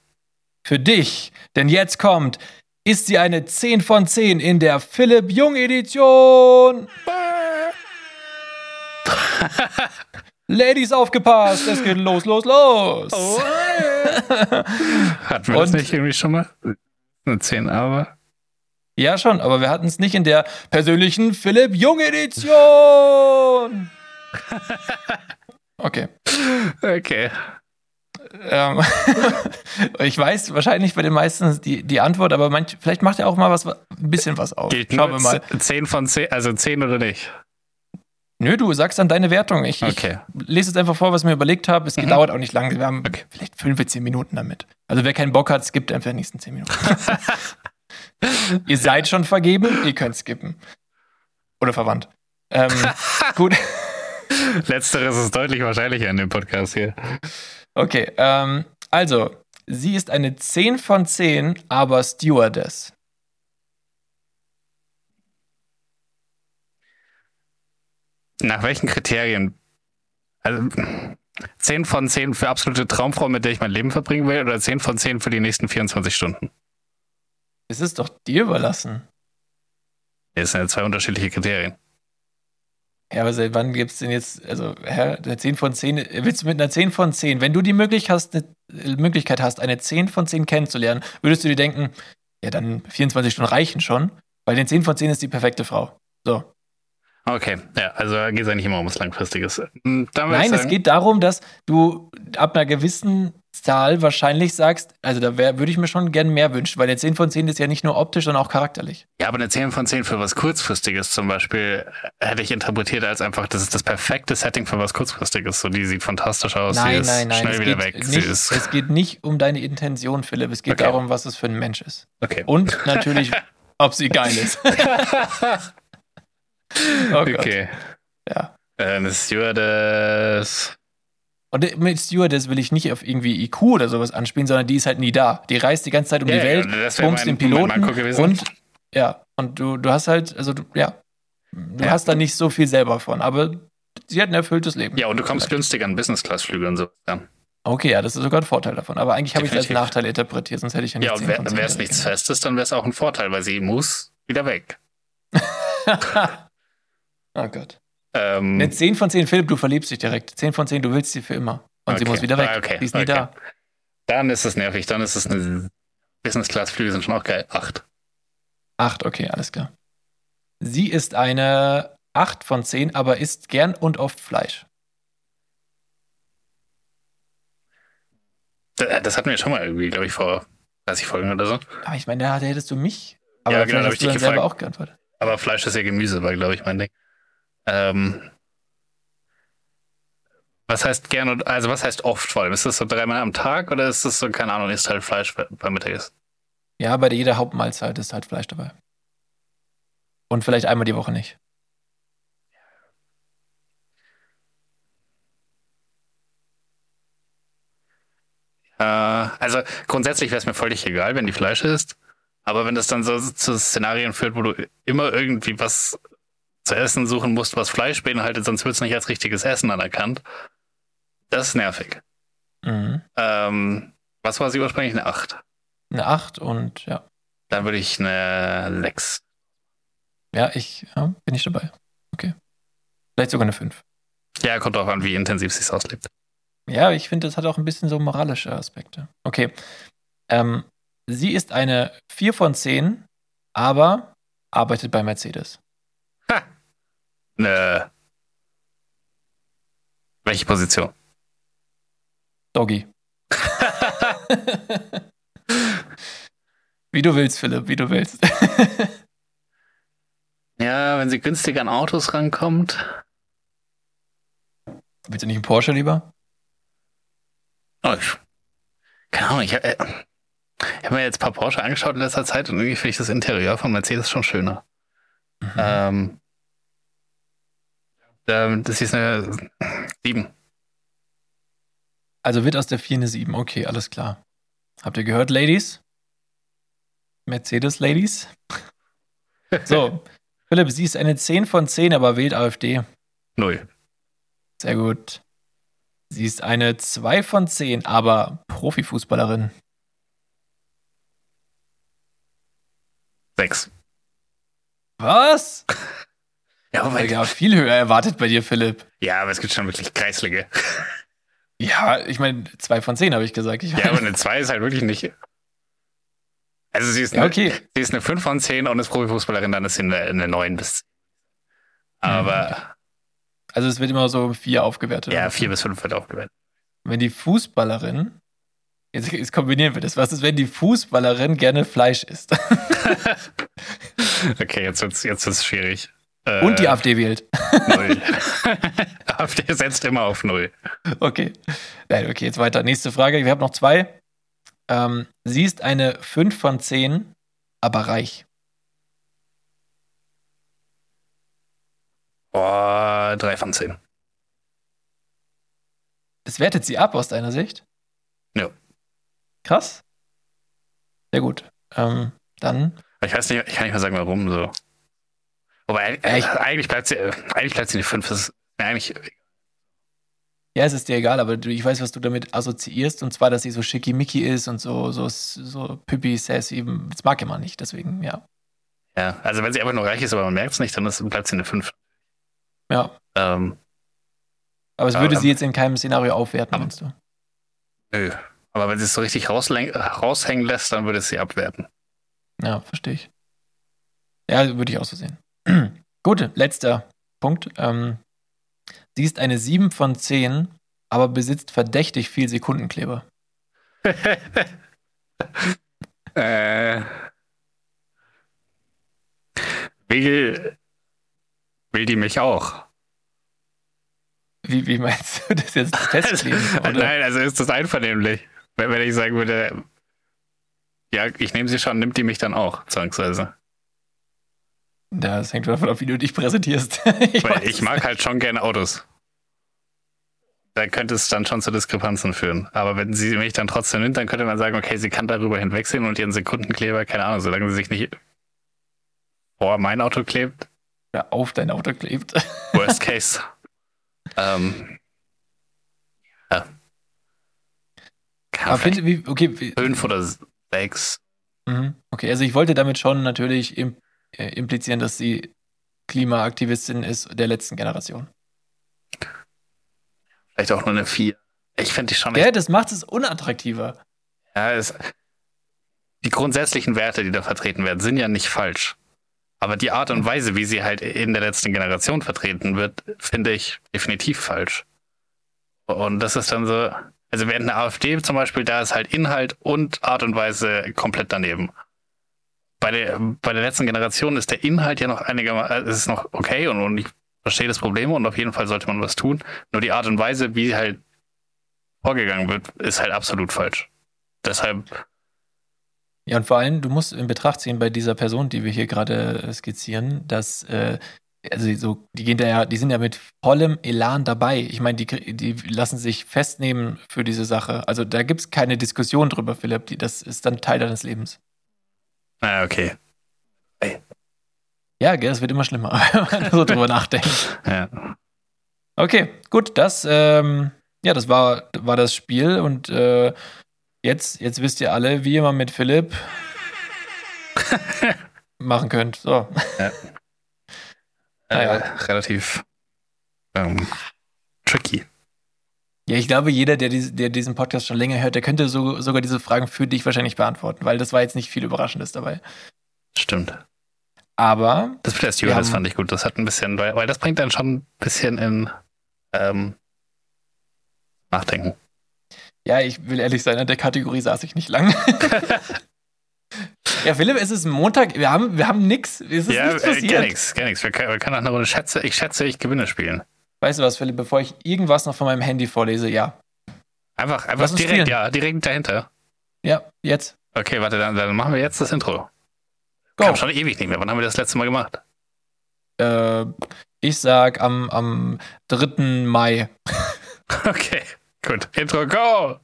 Für dich, denn jetzt kommt, ist sie eine 10 von 10 in der Philipp Jung Edition. Ladies, aufgepasst, es geht los, los, los. Oh. Hatten wir das Und- nicht irgendwie schon mal? Eine 10 aber. Ja, schon, aber wir hatten es nicht in der persönlichen Philipp Jung Edition. Okay. Okay. Ähm, ich weiß wahrscheinlich bei den meisten die, die Antwort, aber manch, vielleicht macht er auch mal was, ein bisschen was auf. Gilt Schauen wir mal. 10 von 10, also 10 oder nicht? Nö, du sagst dann deine Wertung. Ich, Okay. ich lese jetzt einfach vor, was ich mir überlegt habe. Es Mhm. dauert auch nicht lange. Wir haben Okay. vielleicht fünf bis zehn Minuten damit. Also wer keinen Bock hat, skippt einfach die nächsten zehn Minuten. ihr seid schon vergeben, ihr könnt skippen. Oder verwandt. Ähm, gut, Letzteres ist deutlich wahrscheinlicher in dem Podcast hier. Okay. Ähm, also, sie ist eine 10 von 10, aber Stewardess. Nach welchen Kriterien? Also 10 von 10 für absolute Traumfrau, mit der ich mein Leben verbringen will, oder 10 von 10 für die nächsten 24 Stunden? Es ist doch dir überlassen. Das sind ja zwei unterschiedliche Kriterien. Ja, aber seit wann gibt es denn jetzt, also, hä, eine 10 von 10, willst du mit einer 10 von 10, wenn du die Möglichkeit hast, eine, äh, Möglichkeit hast, eine 10 von 10 kennenzulernen, würdest du dir denken, ja, dann 24 Stunden reichen schon, weil den 10 von 10 ist die perfekte Frau. So. Okay, ja, also geht es eigentlich immer ums Langfristiges. Hm, Nein, ich es sagen, geht darum, dass du ab einer gewissen Zahl wahrscheinlich sagst, also da wär- würde ich mir schon gern mehr wünschen, weil der 10 von 10 ist ja nicht nur optisch, sondern auch charakterlich. Ja, aber eine 10 von 10 für was Kurzfristiges zum Beispiel äh, hätte ich interpretiert als einfach, das ist das perfekte Setting für was Kurzfristiges. So, die sieht fantastisch aus, sie nein, ist nein, nein, schnell es wieder weg. Sie nicht, es geht nicht um deine Intention, Philipp, es geht Okay. darum, was es für ein Mensch ist. okay. Und natürlich, ob sie geil ist. oh okay. Ja. Eine Stewardess. Und mit Stewardess will ich nicht auf irgendwie IQ oder sowas anspielen, sondern die ist halt nie da. Die reist die ganze Zeit um Ja, die Welt, ja, das pumpst den Piloten und ja, und du, du hast halt, also du, ja, du Ja. hast da nicht so viel selber von, aber sie hat ein erfülltes Leben. Ja, und du kommst günstig an Business-Class-Flüge und so. Ja, Okay, ja, das ist sogar ein Vorteil davon. Aber eigentlich habe ich es als. Nachteil interpretiert, sonst hätte ich ja nicht ja und 10 wäre von 10 es nichts. Festes, dann wäre es auch ein Vorteil, weil sie muss wieder weg. oh Gott. Ähm, Eine 10 von 10, Philipp, du verliebst dich direkt. 10 von 10, du willst sie für immer. Und sie Okay. muss wieder weg. Ah, okay. Die ist nie Okay. da. Dann ist es nervig, dann ist es eine Business-Class-Flüge sind schon auch geil. Acht. 8, okay, alles klar. Sie ist eine 8 von 10, aber isst gern und oft Fleisch. Da- Das hatten wir schon mal irgendwie, glaube ich, vor 30 Folgen oder so. Aber ich meine, da hättest du mich. Aber Ja, genau, da hab hast ich dich selber gefragt. auch geantwortet. Aber Fleisch ist ja Gemüse, war, glaube ich, mein Ding. Ähm, was heißt gern und, also was heißt oft vor allem? Ist das so dreimal am Tag oder ist das so, keine Ahnung, isst halt Fleisch bei- beim Mittagessen? Ja, bei jeder Hauptmahlzeit ist halt Fleisch dabei. Und vielleicht einmal die Woche nicht. Äh, also grundsätzlich wäre es mir völlig egal, wenn die Fleisch isst. Aber wenn das dann so zu Szenarien führt, wo du immer irgendwie was zu essen suchen musst, was Fleisch beinhaltet, sonst wird es nicht als richtiges Essen anerkannt. Das ist nervig. Mhm. Ähm, was war sie ursprünglich? Eine 8. Eine 8 und ja. Dann würde ich eine 6. Ja, ich ja, bin ich dabei. Okay. Vielleicht sogar eine 5. Ja, kommt drauf an, wie intensiv sie es auslebt. Ja, ich finde, das hat auch ein bisschen so moralische Aspekte. Okay. Ähm, sie ist eine 4 von 10, aber arbeitet bei Mercedes. Eine. Welche Position? Doggy. wie du willst, Philipp, wie du willst. Ja, wenn sie günstig an Autos rankommt. Willst du nicht einen Porsche lieber? Oh, ich, keine Ahnung, ich, äh, ich habe mir jetzt ein paar Porsche angeschaut in letzter Zeit und irgendwie finde ich das Interieur von Mercedes schon schöner. Mhm. Ähm, ähm, das ist eine 7. Also wird aus der 4 eine 7. Okay, alles klar. Habt ihr gehört, Ladies? Mercedes Ladies? So, Philipp, sie ist eine 10 von 10, aber wählt AfD. Null. Sehr gut. Sie ist eine 2 von 10, aber Profifußballerin. Sechs. Was? Ja, Ich weil, habe viel höher erwartet bei dir, Philipp. ja, aber es gibt schon wirklich Kreislige. Ja, ich meine, 2 von 10 habe ich gesagt. Ich Ja, aber eine 2 ist halt wirklich nicht. Also sie ist, Ja, eine, okay. sie ist eine 5 von 10 und ist Profifußballerin, dann ist sie eine, eine 9 bis 10. Aber Also es wird immer so 4 aufgewertet. ja, 4 bis 5 wird aufgewertet. Wenn die Fußballerin, jetzt, jetzt kombinieren wir das, was ist, wenn die Fußballerin gerne Fleisch isst Okay, jetzt wird's, jetzt wird's schwierig. Und die Äh, AfD wählt? Null. AfD setzt immer auf Null. Okay. Nein, okay, jetzt weiter. Nächste Frage. Wir haben noch zwei. Ähm, sie ist eine 5 von 10, aber reich. Boah, 3 von 10. Das wertet sie ab aus deiner Sicht? Ja. Krass. Sehr gut. Ähm, dann, Ich weiß nicht, ich kann nicht mehr sagen, warum so. Wobei, äh, Echt? eigentlich bleibt sie, äh, eigentlich bleibt sie eine 5. Das ist mir eigentlich, ja, es ist dir egal, aber du, ich weiß, was du damit assoziierst, und zwar, dass sie so schickimicki ist und so, so, so püppi, sassy. Das mag ich mal nicht, deswegen, ja. ja, also wenn sie einfach nur reich ist, aber man merkt es nicht, dann ist, bleibt sie eine 5. Ja. Ähm, Aber es Ja, würde ähm, sie jetzt in keinem Szenario aufwerten, meinst du? nö. Aber wenn sie es so richtig raushängen lässt, dann würde es sie abwerten. Ja, verstehe ich. Ja, würde ich auch so sehen. Gut, letzter Punkt. Ähm, sie ist eine 7 von 10, aber besitzt verdächtig viel Sekundenkleber. äh, will, will die mich auch? Wie, wie meinst du das jetzt festkleben? Also, nein, also ist das einvernehmlich. Wenn, wenn ich sagen würde, ja, ich nehme sie schon, nimmt die mich dann auch, zwangsweise. Das hängt davon ab, wie du dich präsentierst. ich Weil ich mag halt schon gerne Autos. Da könnte es dann schon zu Diskrepanzen führen. Aber wenn sie mich dann trotzdem nimmt, dann könnte man sagen, okay, sie kann darüber hinwegsehen und ihren Sekundenkleber, keine Ahnung, solange sie sich nicht vor mein Auto klebt, Oder auf dein Auto klebt. worst case. ähm, ja. Aber find, wie, okay, wie, fünf oder sechs. mhm. okay, also ich wollte damit schon natürlich im, implizieren, dass sie Klimaaktivistin ist der letzten Generation. Vielleicht auch nur eine vier. Ich finde die schon Ja, das macht es unattraktiver. Ja, es, die grundsätzlichen Werte, die da vertreten werden, sind ja nicht falsch. Aber die Art und Weise, wie sie halt in der letzten Generation vertreten wird, finde ich definitiv falsch. Und das ist dann so, also während eine AfD zum Beispiel, da ist halt Inhalt und Art und Weise komplett daneben. Bei der, bei der letzten Generation ist der Inhalt ja noch einigermaßen, es ist noch okay und, und ich verstehe das Problem und auf jeden Fall sollte man was tun. Nur die Art und Weise, wie halt vorgegangen wird, ist halt absolut falsch. Deshalb Ja, und vor allem, du musst in Betracht ziehen bei dieser Person, die wir hier gerade äh, skizzieren, dass, äh, also so, die gehen da ja, die sind ja mit vollem Elan dabei. Ich meine, die, die lassen sich festnehmen für diese Sache. Also da gibt es keine Diskussion drüber, Philipp. Die, das ist dann Teil deines Lebens. Ah, okay. Ja, gell, es wird immer schlimmer, wenn man so drüber nachdenkt. Ja. Okay, gut, das, ähm, ja, das war, war das Spiel und äh, jetzt, jetzt wisst ihr alle, wie ihr mal mit Philipp machen könnt. So. Äh, Naja. relativ ähm, tricky. Ja, ich glaube, jeder, der, dies- der diesen Podcast schon länger hört, der könnte so, sogar diese Fragen für dich wahrscheinlich beantworten, weil das war jetzt nicht viel Überraschendes dabei. Stimmt. Aber, Das mit Stewardess haben- fand ich gut. Das hat ein bisschen, weil, weil das bringt dann schon ein bisschen in ähm, Nachdenken. ja, ich will ehrlich sein, an der Kategorie saß ich nicht lang. ja, Philipp, es ist Montag, wir haben, wir haben nix, es ist ja, nichts äh, passiert. gar nichts, gar nichts. Wir können, wir können auch eine Runde Schätze, ich schätze, ich gewinne spielen. Weißt du was, Philipp, bevor ich irgendwas noch von meinem Handy vorlese, ja. Einfach, einfach direkt, spielen. ja, direkt dahinter. Ja, jetzt. Okay, warte, dann, dann machen wir jetzt das Intro. Go. Kam schon ewig nicht mehr. Wann haben wir das letzte Mal gemacht? Äh, ich sag am, am 3. Mai. Okay, gut. Intro, go!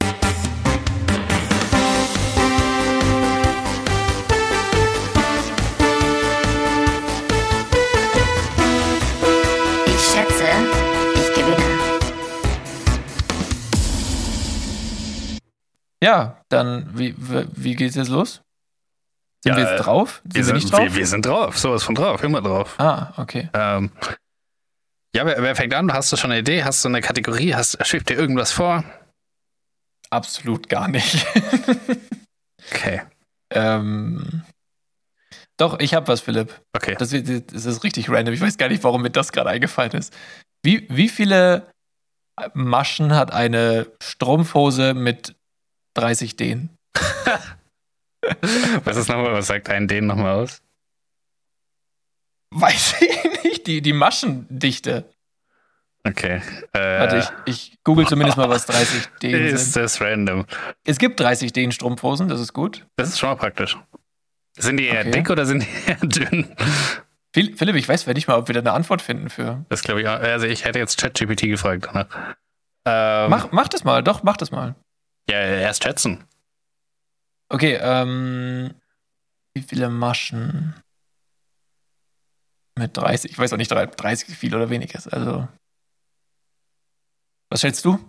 Ja, dann, wie, wie, geht's jetzt los? Sind Ja, wir jetzt drauf? Sind Wir wir, sind, nicht drauf? Wir, wir sind drauf, sowas von drauf, immer drauf. ah, okay. Ähm, ja, wer, wer fängt an? Hast du schon eine Idee? Hast du eine Kategorie? Hast, schwebt dir irgendwas vor? Absolut gar nicht. Okay, ähm, doch, ich habe was, Philipp. okay. Das, das ist richtig random. Ich weiß gar nicht, warum mir das gerade eingefallen ist. Wie, wie viele Maschen hat eine Strumpfhose mit 30 Dehn? Was ist nochmal, was sagt einen den nochmal aus? Weiß ich nicht. Die, die Maschendichte. Okay. Äh, Warte, ich, ich google zumindest mal, was 30 Dehn ist sind. das random? Es gibt 30 Dehn Strumpfhosen, das ist gut. Das ist schon mal praktisch. Sind die eher Okay. dick oder sind die eher dünn? Phil- Philipp, ich weiß nicht mal, ob wir da eine Antwort finden für. Das glaube ich auch. Also ich hätte jetzt ChatGPT gefragt. Ähm, Mach, mach das mal, doch, mach das mal. Ja, erst schätzen. Okay, ähm. Wie viele Maschen? Mit 30. Ich weiß auch nicht, 30 wie viel oder wenig ist. Also. Was schätzt du?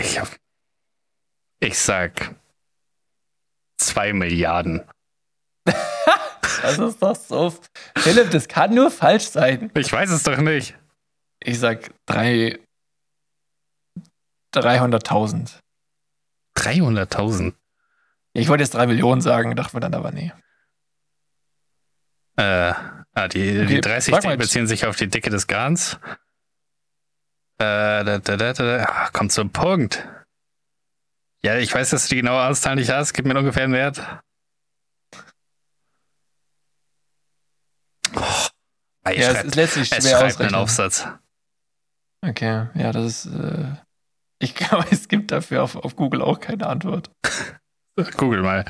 Ich, hab, ich sag zwei Milliarden. Das ist doch so. Philipp, das kann nur falsch sein. Ich weiß es doch nicht. Ich sag drei. 300.000. 300.000. Ja, ich wollte jetzt 3 Millionen sagen, dachte mir dann aber nee. Äh, ah, die, Okay, die 30 frag mal beziehen sich auf die Dicke des Garns. Äh, da, da, da, da, ah, kommt zum Punkt. Ja, ich weiß, dass du die genaue Auszahl nicht hast. Gib mir ungefähr einen Wert. Oh, Ja, es schreib- ist letztlich es schwer schreibt einen. Aufsatz. Okay, ja, das ist. Äh, ich glaube, es gibt dafür auf, auf Google auch keine Antwort. Google mal.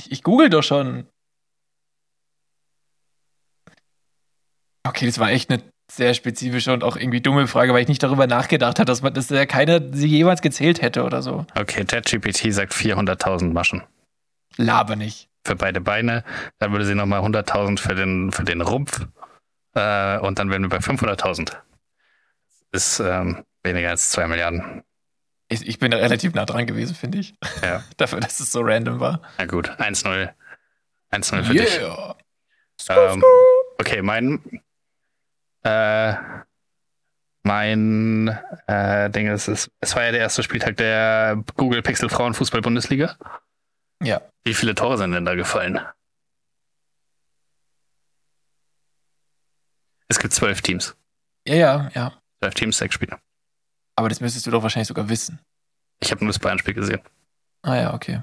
Ich, ich google doch schon. Okay, das war echt eine sehr spezifische und auch irgendwie dumme Frage, weil ich nicht darüber nachgedacht habe, dass man, dass ja keiner sie jemals gezählt hätte oder so. Okay, ChatGPT sagt 400.000 Maschen Laber nicht. für beide Beine. Dann würde sie nochmal 100.000 für den, für den Rumpf. Äh, und dann wären wir bei 500.000. Ist ähm, weniger als 2 Milliarden. Ich, ich bin da relativ nah dran gewesen, finde ich. Ja. Dafür, dass es so random war. Na gut, 1-0. 1-0 für dich. Yeah. Ähm, okay, mein äh, mein äh, Ding ist, es, es war ja der erste Spieltag der Google Pixel Frauen Fußball Bundesliga. Ja. Wie viele Tore sind denn da gefallen? Es gibt zwölf Teams. Ja, ja, ja. Zwölf Teams, sechs Spiele. Aber das müsstest du doch wahrscheinlich sogar wissen. Ich habe nur das Bayern-Spiel gesehen. Ah ja, okay.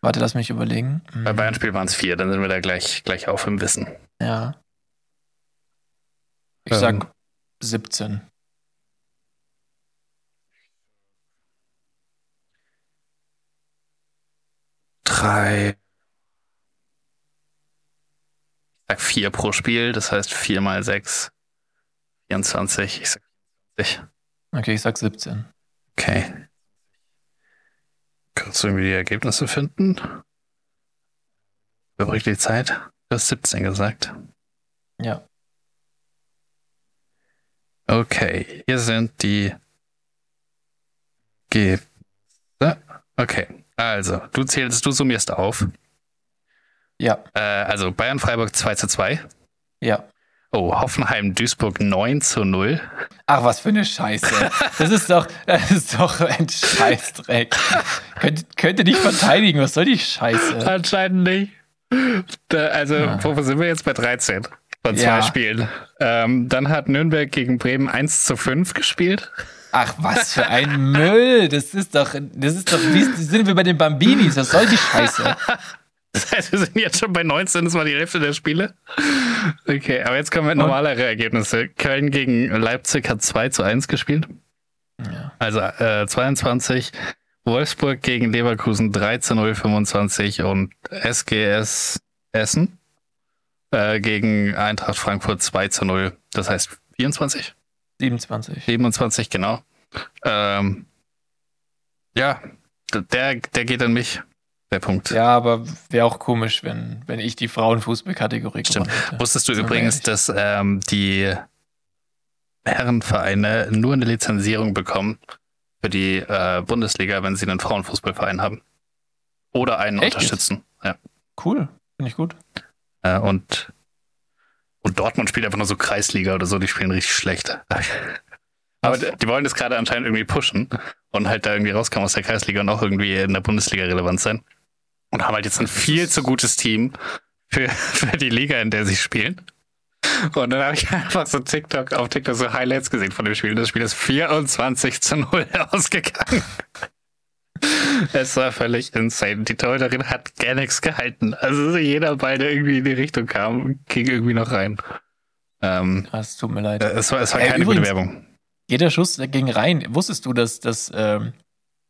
Warte, lass mich überlegen. Hm, Bei Bayern-Spiel waren es vier, dann sind wir da gleich, gleich auf im Wissen. Ja. Ich Ähm. sag 17. Drei. Ich sag vier pro Spiel, das heißt vier mal sechs. 24. Ich sag 24. Okay, ich sag 17. Okay. Kannst du irgendwie die Ergebnisse finden? Übrig die Zeit. Du hast 17 gesagt. Ja. Okay, hier sind die Ergebnisse. Okay, also, du zählst, du summierst auf. Ja, Äh, also Bayern Freiburg 2 zu 2. ja. Oh, Hoffenheim Duisburg 9 zu 0. Ach, was für eine Scheiße. Das ist doch, das ist doch ein Scheißdreck. Könnt, könnt ihr nicht verteidigen, was soll die Scheiße? Anscheinend nicht. Da, also, Ja. wo sind wir jetzt bei 13 von zwei Ja. Spielen? Ähm, dann hat Nürnberg gegen Bremen 1 zu 5 gespielt. Ach, was für ein Müll. Das ist doch, das ist doch, wie sind wir bei den Bambinis? Was soll die Scheiße? Das heißt, wir sind jetzt schon bei 19, das war die Hälfte der Spiele. Okay, aber jetzt kommen wir normalere Ergebnisse. Köln gegen Leipzig hat 2 zu 1 gespielt. Ja. Also äh, 22. Wolfsburg gegen Leverkusen 3 zu 0, 25 und SGS Essen äh, gegen Eintracht Frankfurt 2 zu 0. Das heißt 24? 27. 27, genau. Ähm, ja, der, der geht an mich. Der Punkt. Ja, aber wäre auch komisch, wenn, wenn ich die Frauenfußballkategorie Stimmt. Wusstest du wir übrigens, dass ähm, die Herrenvereine nur eine Lizenzierung bekommen für die äh, Bundesliga, wenn sie einen Frauenfußballverein haben? Oder einen Echt? unterstützen. Ja. Cool, finde ich gut. Äh, und, und Dortmund spielt einfach nur so Kreisliga oder so, die spielen richtig schlecht. Aber die wollen das gerade anscheinend irgendwie pushen und halt da irgendwie rauskommen aus der Kreisliga und auch irgendwie in der Bundesliga relevant sein. Und haben halt jetzt ein viel zu gutes Team für, für die Liga, in der sie spielen. Und dann habe ich einfach so TikTok auf TikTok so Highlights gesehen von dem Spiel. Das Spiel ist 24 zu 0 ausgegangen. Es war völlig insane. Die Torhüterin hat gar nichts gehalten. Also jeder Ball, der irgendwie in die Richtung kam, ging irgendwie noch rein. Ähm, Es tut mir leid. äh, es war, es war Äh, keine übrigens- gute Werbung. Jeder Schuss ging rein. Wusstest du, dass, dass ähm,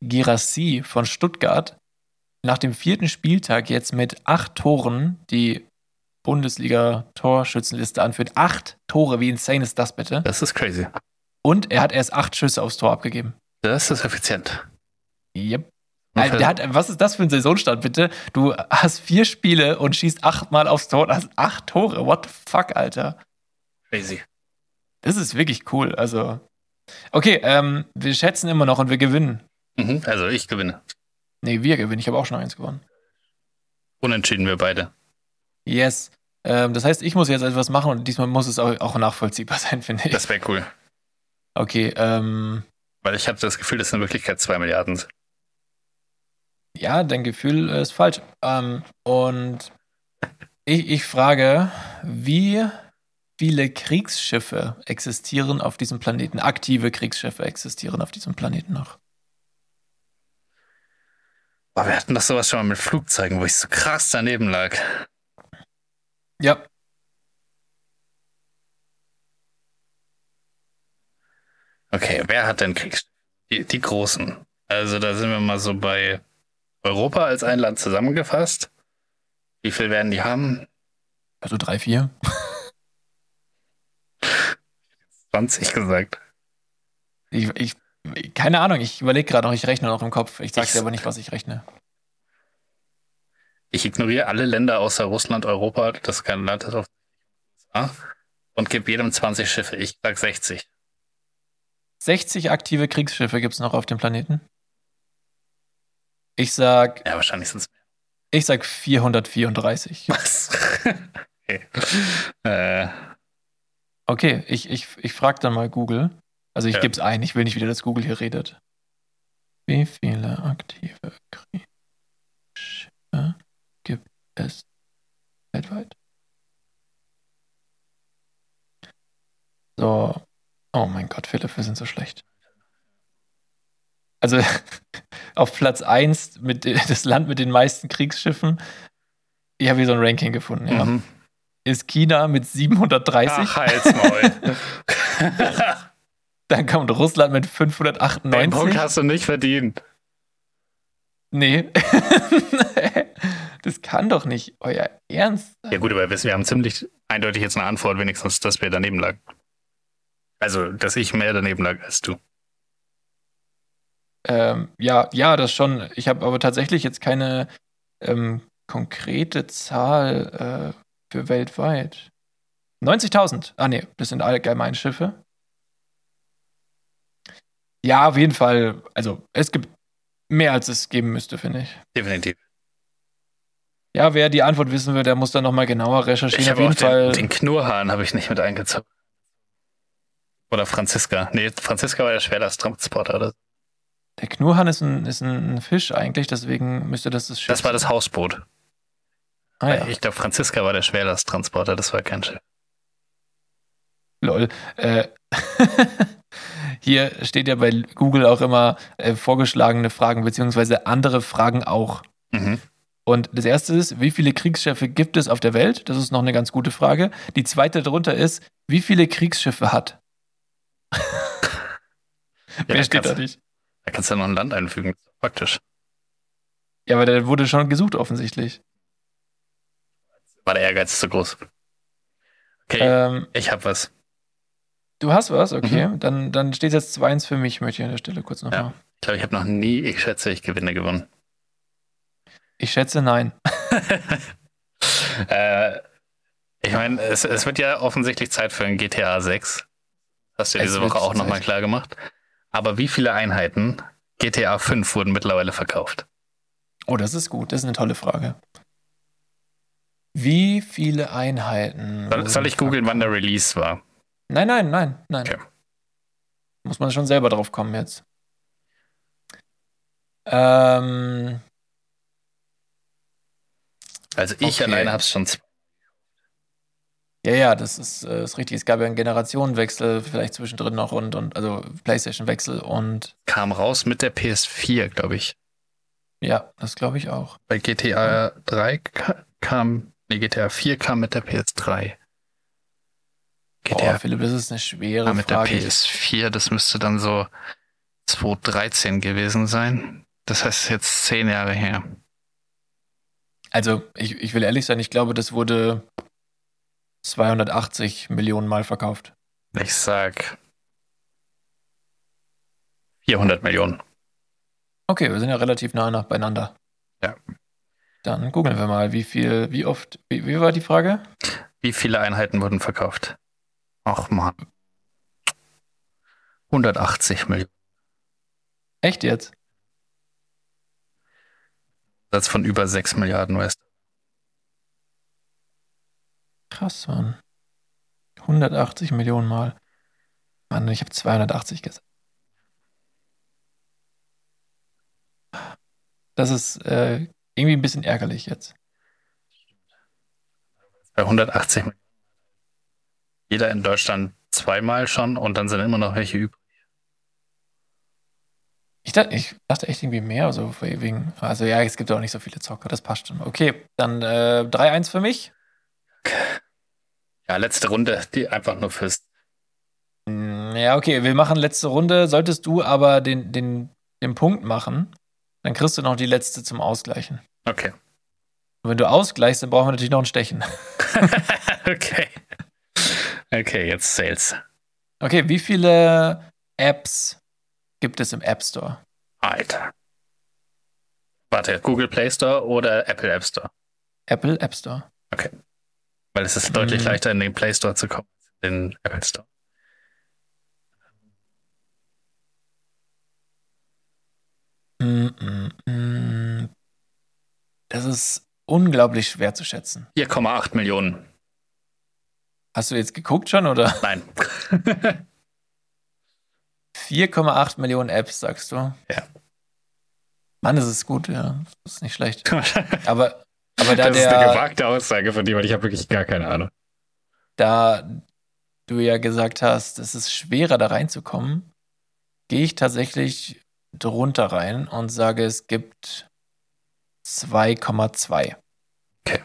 Girassi von Stuttgart nach dem vierten Spieltag jetzt mit acht Toren die Bundesliga-Torschützenliste anführt? Acht Tore, wie insane ist das bitte? Das ist crazy. Und er hat erst acht Schüsse aufs Tor abgegeben. Das ist effizient. Yep. Der hat, was ist das für ein Saisonstart, bitte? Du hast vier Spiele und schießt achtmal aufs Tor und hast acht Tore. What the fuck, Alter? crazy. Das ist wirklich cool. Also, okay, ähm, wir schätzen immer noch und wir gewinnen. Mhm. Also ich gewinne. Nee, wir gewinnen. Ich habe auch schon eins gewonnen. Unentschieden wir beide. Yes. Ähm, das heißt, ich muss jetzt etwas machen und diesmal muss es auch, auch nachvollziehbar sein, finde ich. Das wäre cool. Okay, ähm, Weil ich habe das Gefühl, dass in Wirklichkeit zwei Milliarden sind. ja, dein Gefühl ist falsch. Ähm, und ich, ich frage, wie viele Kriegsschiffe existieren auf diesem Planeten? Aktive Kriegsschiffe existieren auf diesem Planeten noch. Boah, wir hatten doch sowas schon mal mit Flugzeugen, wo ich so krass daneben lag. Ja, Okay, wer hat denn Kriegsschiffe? Die, die großen. Also da sind wir mal so bei Europa als ein Land zusammengefasst. Wie viel werden die haben? also drei, vier. 20 gesagt. Ich, ich, keine Ahnung, ich überlege gerade noch, ich rechne noch im Kopf. Ich sage dir aber nicht, was ich rechne. Ich ignoriere alle Länder außer Russland, Europa, das kein Land ist auf USA, und gebe jedem 20 Schiffe. Ich sag 60. 60 aktive Kriegsschiffe gibt es noch auf dem Planeten. Ich sag, Ja, wahrscheinlich sind es mehr. ich sag 434. Was? okay. Äh, Okay, ich, ich, ich frage dann mal Google. Also ich Ja. gebe es ein, ich will nicht wieder, dass Google hier redet. Wie viele aktive Kriegsschiffe gibt es weltweit? So. Oh mein Gott, Philipp, wir sind so schlecht. Also auf Platz 1 mit das Land mit den meisten Kriegsschiffen. Ich habe hier so ein Ranking gefunden, ja. mhm. Ist China mit 730. Ach, Halsmaul. Dann kommt Russland mit Den Punkt 598. hast du nicht verdient. Nee. das kann doch nicht euer Ernst sein. Ja gut, aber wir wir haben ziemlich eindeutig jetzt eine Antwort, wenigstens, dass wir daneben lagen. Also, dass ich mehr daneben lag als du. Ähm, ja, ja, das schon. Ich habe aber tatsächlich jetzt keine ähm, konkrete Zahl äh, für weltweit. 90.000. Ah, nee, das sind allgemein Schiffe. Ja, auf jeden Fall. Also, es gibt mehr, als es geben müsste, finde ich. Definitiv. Ja, wer die Antwort wissen will, der muss dann nochmal genauer recherchieren. Ich auf jeden auch Fall. den, den Knurrhahn habe ich nicht mit eingezogen. Oder Franziska. Nee, Franziska war der Schwerlasttransporter. Oder? Der Knurrhahn ist ein, ist ein Fisch eigentlich, deswegen müsste das das Schiff Das war das Hausboot. Ah, ja. Ich glaube, Franziska war der Schwerlasttransporter, das war kein Schiff. Lol. Äh, hier steht ja bei Google auch immer äh, vorgeschlagene Fragen, beziehungsweise andere Fragen auch. Mhm. Und das erste ist, wie viele Kriegsschiffe gibt es auf der Welt? Das ist noch eine ganz gute Frage. Die zweite darunter ist, wie viele Kriegsschiffe hat? Wer da steht da kannst- nicht? Da kannst du ja noch ein Land einfügen. Praktisch. Ja, aber der wurde schon gesucht offensichtlich. War der Ehrgeiz zu groß. Okay, Ähm, ich hab was. Du hast was, okay. Dann, dann steht jetzt 2-1 für mich, möchte ich an der Stelle kurz nochmal. Ja. Ich glaube, ich habe noch nie, ich schätze, ich gewinne gewonnen. Ich schätze nein. äh, ich meine, es, es wird ja offensichtlich Zeit für ein GTA 6. Hast du ja Es diese Woche auch nochmal klar gemacht. Aber wie viele Einheiten GTA 5 wurden mittlerweile verkauft? Oh, das ist gut. Das ist eine tolle Frage. Wie viele Einheiten? Soll, soll ich googeln, wann der? Release war? Nein, nein, nein, nein. Okay. Muss man schon selber drauf kommen jetzt. Ähm, Also ich Okay. alleine habe es schon zwei. ja, ja, das ist, äh, ist richtig. Es gab ja einen Generationenwechsel vielleicht zwischendrin noch und, und also PlayStation-Wechsel und kam raus mit der PS4, glaube ich. ja, das glaube ich auch. Bei GTA 3 ka- kam, nee, GTA 4 kam mit der PS3. GTA Boah, Philipp, das ist eine schwere kam mit Frage. der PS4, das müsste dann so 2013 gewesen sein. Das heißt jetzt zehn Jahre her. Also, ich, ich will ehrlich sein, ich glaube, das wurde 280 Millionen Mal verkauft. Ich sag 400 Millionen. Okay, wir sind ja relativ nah nach beieinander. Ja. Dann googeln wir mal, wie viel, wie oft, wie, wie war die Frage? Wie viele Einheiten wurden verkauft? Ach man. 180 Millionen. Echt jetzt? Satz von über 6 Milliarden US. Krass, Mann. 180 Millionen Mal. Mann, ich habe 280 gesagt. Das ist äh, irgendwie ein bisschen ärgerlich jetzt. Bei 180 Millionen. Jeder in Deutschland zweimal schon und dann sind immer noch welche übrig. Ich dachte, ich dachte echt irgendwie mehr, so wegen. Also ja, es gibt auch nicht so viele Zocker, das passt schon. Okay, dann äh, 3-1 für mich. Ja, letzte Runde, die einfach nur fürs. Mm, Ja, okay, wir machen letzte Runde. Solltest du aber den, den, den Punkt machen, dann kriegst du noch die letzte zum Ausgleichen. Okay. Und wenn du ausgleichst, dann brauchen wir natürlich noch ein Stechen. okay. Okay, jetzt Sales. Okay, wie viele Apps gibt es im App Store? Alter. Warte, Google Play Store oder Apple App Store? Apple App Store. Weil es ist deutlich Hm. leichter, in den Play Store zu kommen, als in den Apple Store. Mm, mm, mm. Das ist unglaublich schwer zu schätzen. 4,8 Millionen. Hast du jetzt geguckt schon oder? Nein. 4,8 Millionen Apps, sagst du? Ja. Mann, das ist gut, ja. Das ist nicht schlecht. Aber, aber da das ist eine der, gewagte Aussage von dir, weil ich habe wirklich gar keine Ahnung. da du ja gesagt hast, es ist schwerer da reinzukommen, gehe ich tatsächlich drunter rein und sage, es gibt 2,2. Okay.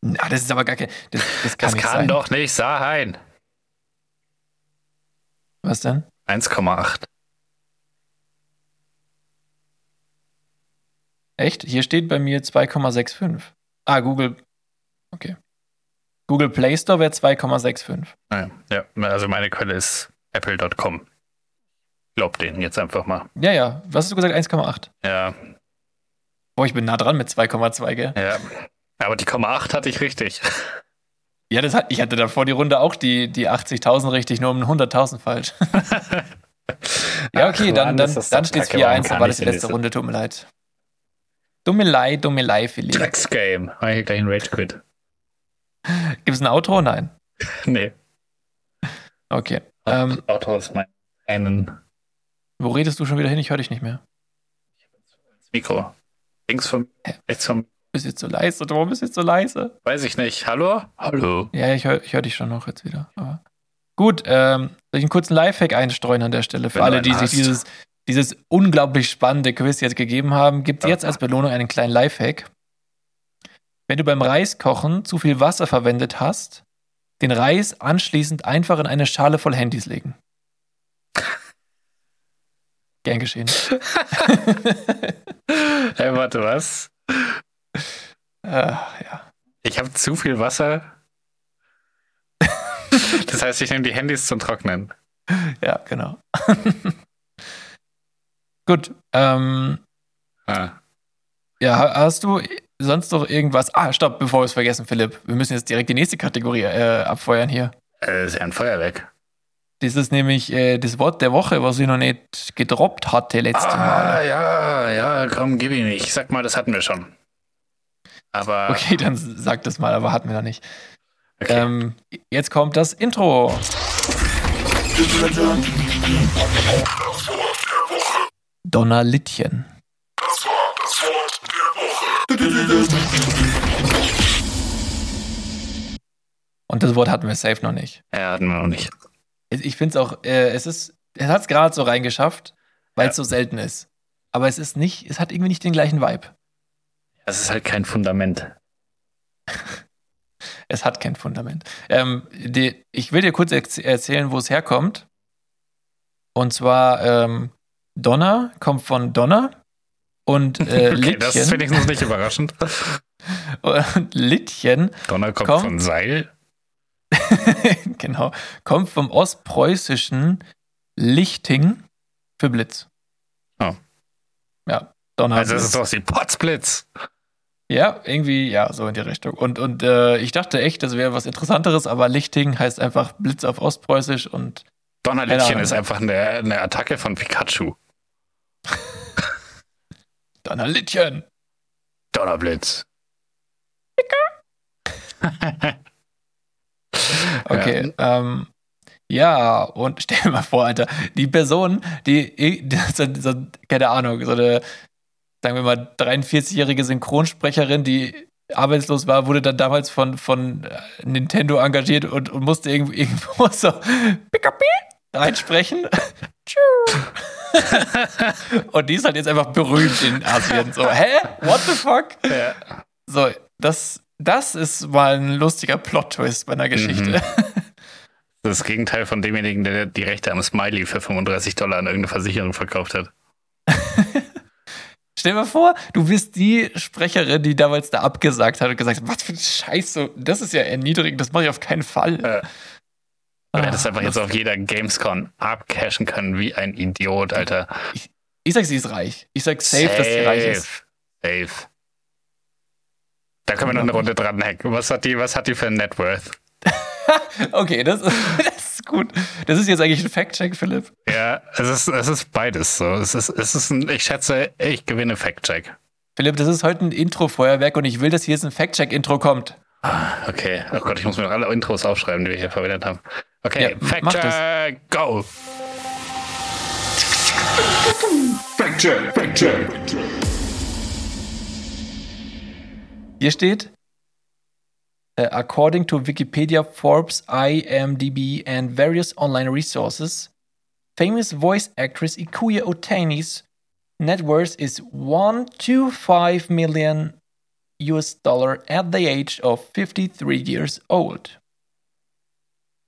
Na, das ist aber gar kein. Das, das kann Das nicht kann sein. doch nicht sein. Was denn? 1,8. Echt? Hier steht bei mir 2,65. Ah, Google. Okay. Google Play Store wäre 2,65. Naja, ja, also meine Quelle ist apple.com. Glaub denen jetzt einfach mal. Ja, ja. Was hast du gesagt? 1,8. Ja, Boah, ich bin nah dran mit 2,2, gell? ja. Aber die Komma 8 hatte ich richtig. Ja, das hat, ich hatte davor die Runde auch die, die 80.000 richtig, nur um 100.000 falsch. ja, okay, Ach, dann, Mann, dann, dann steht es kacke, warum 4-1, kann aber das ist die letzte? Runde, tut mir leid. Dumme Leid, dumme Leid, Philipp. Drecksgame. Mach ich gleich einen Rage Quit. Gibt es ein Outro? Nein. Nee. Okay. Ähm, Auto ist mein einen wo redest du schon wieder hin? Ich höre dich nicht mehr. Mikro. Links vom, rechts vom, Bist jetzt so leise? Warum bist du jetzt so leise? weiß ich nicht. Hallo? Hallo. Ja, ich höre ich hör dich schon noch jetzt wieder. Aber gut, ähm, soll ich einen kurzen Lifehack einstreuen an der Stelle für Wenn alle, die sich hast. dieses, dieses unglaublich spannende Quiz jetzt gegeben haben, gibt es jetzt als Belohnung einen kleinen Lifehack. Wenn du beim Reiskochen zu viel Wasser verwendet hast, den Reis anschließend einfach in eine Schale voll Handys legen. Gern geschehen. Hey, warte, was? Äh, ja. Ich habe zu viel Wasser. Das heißt, ich nehme die Handys zum Trocknen. ja, genau. Gut. Ähm, Ah. ja, ha- hast du sonst noch irgendwas? Ah, stopp, bevor wir es vergessen, Philipp. Wir müssen jetzt direkt die nächste Kategorie äh, abfeuern hier. Äh, ist ja ein Feuerwerk. Das ist nämlich äh, das Wort der Woche, was ich noch nicht gedroppt hatte letzte Ah, Mal. ja, ja, komm, gib ihn nicht. Ich sag mal, das hatten wir schon. Aber Okay, dann sag das mal, aber hatten wir noch nicht. okay. Ähm, jetzt kommt das Intro. Donnerlittchen. Und das Wort hatten wir safe noch nicht. ja, hatten wir noch nicht. Ich finde es auch, äh, es ist, es hat es gerade so reingeschafft, weil es Ja. so selten ist. Aber es ist nicht, es hat irgendwie nicht den gleichen Vibe. Das ist halt kein Fundament. Es hat kein Fundament. Ähm, die, ich will dir kurz erz- erzählen, wo es herkommt. Und zwar ähm, Donner kommt von Donner und äh, Okay, das ist wenigstens nicht überraschend. und Littchen Donner kommt Komm. von Seil. genau, kommt vom ostpreußischen Lichting für Blitz. Oh. Ja, Donner. Also das ist sowas wie Potzblitz. Ja, irgendwie, ja, so in die Richtung. Und, und äh, ich dachte echt, das wäre was Interessanteres, aber Lichting heißt einfach Blitz auf Ostpreußisch und Donnerlittchen ist einfach eine, eine Attacke von Pikachu. Donnerlittchen. Donnerblitz. Okay, ähm, ja, und stell dir mal vor, Alter, die Person, die, die so, so, keine Ahnung, so eine, sagen wir mal, 43-jährige Synchronsprecherin, die arbeitslos war, wurde dann damals von, von äh, Nintendo engagiert und, und musste irgendwo, irgendwo so Pikapi reinsprechen. Und die ist halt jetzt einfach berühmt in Asien. So, hä? What the fuck? Ja. So, das, das ist mal ein lustiger Plot-Twist bei einer Geschichte. Das Gegenteil von demjenigen, der die Rechte am Smiley für 35 Dollar an irgendeine Versicherung verkauft hat. Stell dir mal vor, du bist die Sprecherin, die damals da abgesagt hat und gesagt hat, was für ein Scheiß, so, das ist ja erniedrigend, das mache ich auf keinen Fall. Ja. Du hättest einfach jetzt auf jeder Gamescon abcashen können wie ein Idiot, Alter. Ich sag, sie ist reich. Ich sag safe, dass sie reich ist. Safe. Da können wir noch eine Runde dran hacken. Was hat die, was hat die für ein Net Worth? Okay, das, das ist gut. Das ist jetzt eigentlich ein Fact-Check, Philipp. Ja, es ist, es ist beides so. Es ist, es ist ein, ich schätze, ich gewinne Fact-Check. Philipp, das ist heute ein Intro-Feuerwerk und ich will, dass hier jetzt ein Fact-Check-Intro kommt. Okay. Oh Gott, ich muss mir noch alle Intros aufschreiben, die wir hier verwendet haben. Okay, Ja, mach das. Fact-Check, go! Hier steht, uh, according to Wikipedia, Forbes, IMDb, and various online resources, famous voice actress Ikuya Otani's net worth is 125 million US dollar at the age of 53 years old.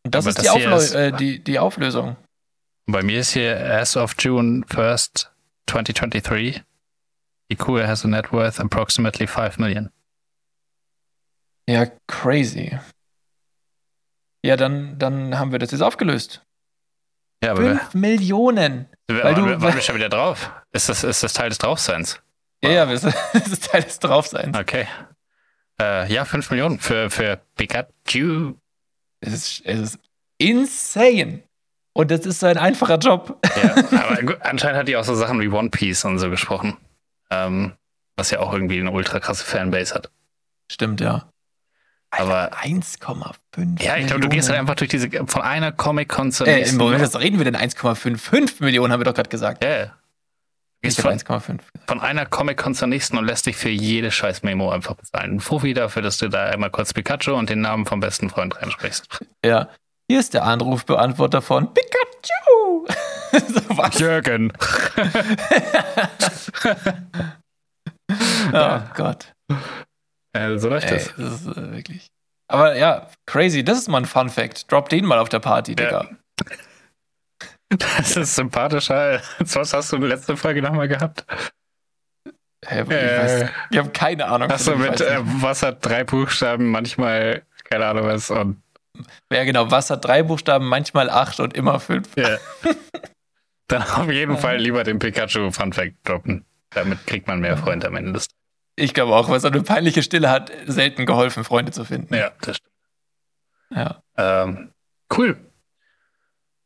Und das Aber ist, das die, Auflö ist- äh, die, die Auflösung. Bei mir ist hier as of June 1st, 2023, Ikuya has a net worth approximately 5 million. Ja, crazy. Ja, dann, dann haben wir das jetzt aufgelöst. Ja, aber wir, 5 Millionen. wir, weil du- waren, wir, waren wir schon wieder drauf? Ist das, ist das Teil des Draufseins? Ja, ja, das ist Teil des Draufseins. Okay. Äh, ja, 5 Millionen für, für Pikachu. Es ist, es ist insane. Und das ist so ein einfacher Job. Ja, aber anscheinend hat die auch so Sachen wie One Piece und so gesprochen. Ähm, was ja auch irgendwie eine ultra krasse Fanbase hat. Stimmt, ja. Aber 1,5. ja, ich glaube, du gehst halt einfach durch diese von einer Comic-Con zur Äh, nächsten. im Moment, was reden wir denn? 1,55 Millionen haben wir doch gerade gesagt. Ja, Ich gehst von, 1,5. von einer Comic-Con zur nächsten und lässt dich für jede scheiß Memo einfach bezahlen. Ein Fuffi dafür, dass du da einmal kurz Pikachu und den Namen vom besten Freund reinsprichst. Ja. Hier ist der Anrufbeantworter von Pikachu. so. Jürgen. Oh Gott. Äh, so läuft das. das ist äh, wirklich. Aber ja, crazy. Das ist mal ein Fun Fact. Drop den mal auf der Party, Digga. Das ist sympathischer. als Was hast du in der letzten Folge nochmal gehabt? Hä, ich, Äh. weiß, ich habe keine Ahnung. Hast du mit äh, was hat drei Buchstaben, manchmal, keine Ahnung was, und ja, genau. Was hat drei Buchstaben, manchmal acht und immer fünf. ja. Dann auf jeden Fall lieber den Pikachu Fun Fact droppen. Damit kriegt man mehr Freunde am Ende des Ich glaube auch, weil so eine peinliche Stille hat selten geholfen, Freunde zu finden. Ja, das stimmt. Ja, Ähm, cool.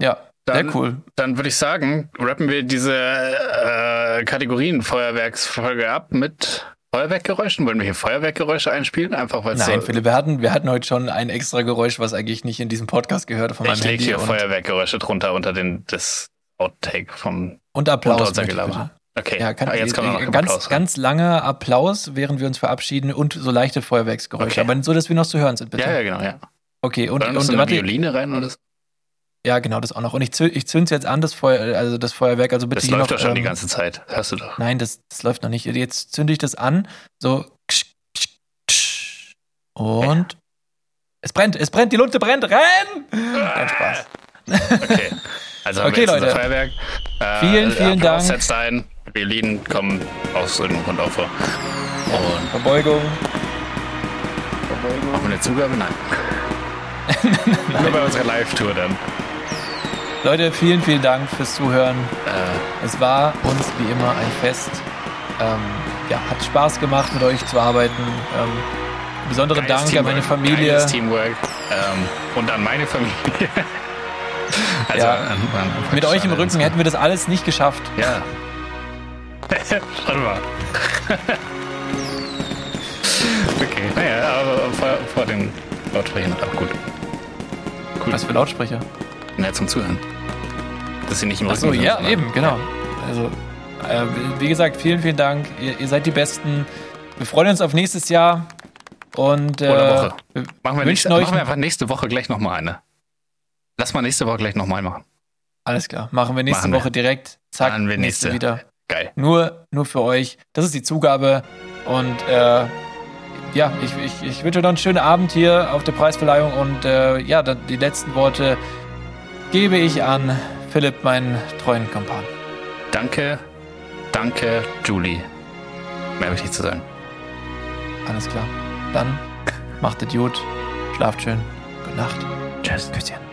ja Dann- sehr cool. Dann würde ich sagen, rappen wir diese äh, Kategorien Feuerwerksfolge ab mit Feuerwerkgeräuschen. Wollen wir hier Feuerwerkgeräusche einspielen? Einfach weil Nein, so, Philipp, wir hatten, wir hatten heute schon ein extra Geräusch, was eigentlich nicht in diesem Podcast gehört von meinem ich lege hier Feuerwerkgeräusche drunter unter den das Outtake vom und Applaus. unser bitte. Okay, Ja, kann, ah, jetzt äh, ein ganz, Applaus. ganz langer Applaus, während wir uns verabschieden und so leichte Feuerwerksgeräusche. Okay. Aber so, dass wir noch zu hören sind, bitte. ja, ja, genau, ja. Okay, und, und eine warte, Violine rein oder so. ja, genau, das auch noch. Und ich, zü ich zünd's jetzt an, das Feuer, also das Feuerwerk, also bitte Das läuft noch, doch schon die ähm, ganze Zeit. Hörst du doch. Nein, das, das läuft noch nicht. Jetzt zünde ich das an, so und es brennt, es brennt, die Lunte brennt, renn! Nein, Spaß. Okay. Also haben Okay, wir jetzt Leute. unser Feuerwerk. Äh, Vielen, vielen Applaus Dank. setzt ein. Violinen kommen aus irgendeinem Grund auch vor. Und Verbeugung. Machen wir eine Zugabe? Nein. Nur bei unserer Live-Tour dann. Leute, vielen, vielen Dank fürs Zuhören. Äh, Es war uns wie immer ein Fest. Ähm, ja, hat Spaß gemacht, mit euch zu arbeiten. Ähm, besonderen geiles Dank an meine Teamwork, Familie. Teamwork. Ähm, und an meine Familie. also Ja. an, an, Mit euch im an- Rücken hätten wir das alles nicht geschafft. Ja. Schon mal. okay, naja, aber vor, vor den Lautsprechern auch gut. Cool. Was für Lautsprecher. Na, zum Zuhören. Dass sie nicht im Achso, Rücken sind, ja, sondern- eben, genau. Also, äh, wie gesagt, vielen, vielen Dank. Ihr, ihr seid die Besten. Wir freuen uns auf nächstes Jahr. Und äh, Oder Woche. Machen wir, wünschen nächste, euch machen wir einfach nächste Woche gleich nochmal eine. Lass mal nächste Woche gleich nochmal machen. alles klar. Machen wir nächste Machen wir. Woche direkt. Zack, Machen wir nächste nächste. wieder. Geil. Nur, nur für euch. Das ist die Zugabe. Und äh, ja, ich, ich, ich wünsche euch noch einen schönen Abend hier auf der Preisverleihung. Und äh, ja, dann die letzten Worte gebe ich an Philipp, meinen treuen Kompan. Danke, danke, Julie. Mehr habe ich nicht zu sagen. Alles klar. Dann macht es gut. Schlaft schön. Gute Nacht. Tschüss. Küsschen.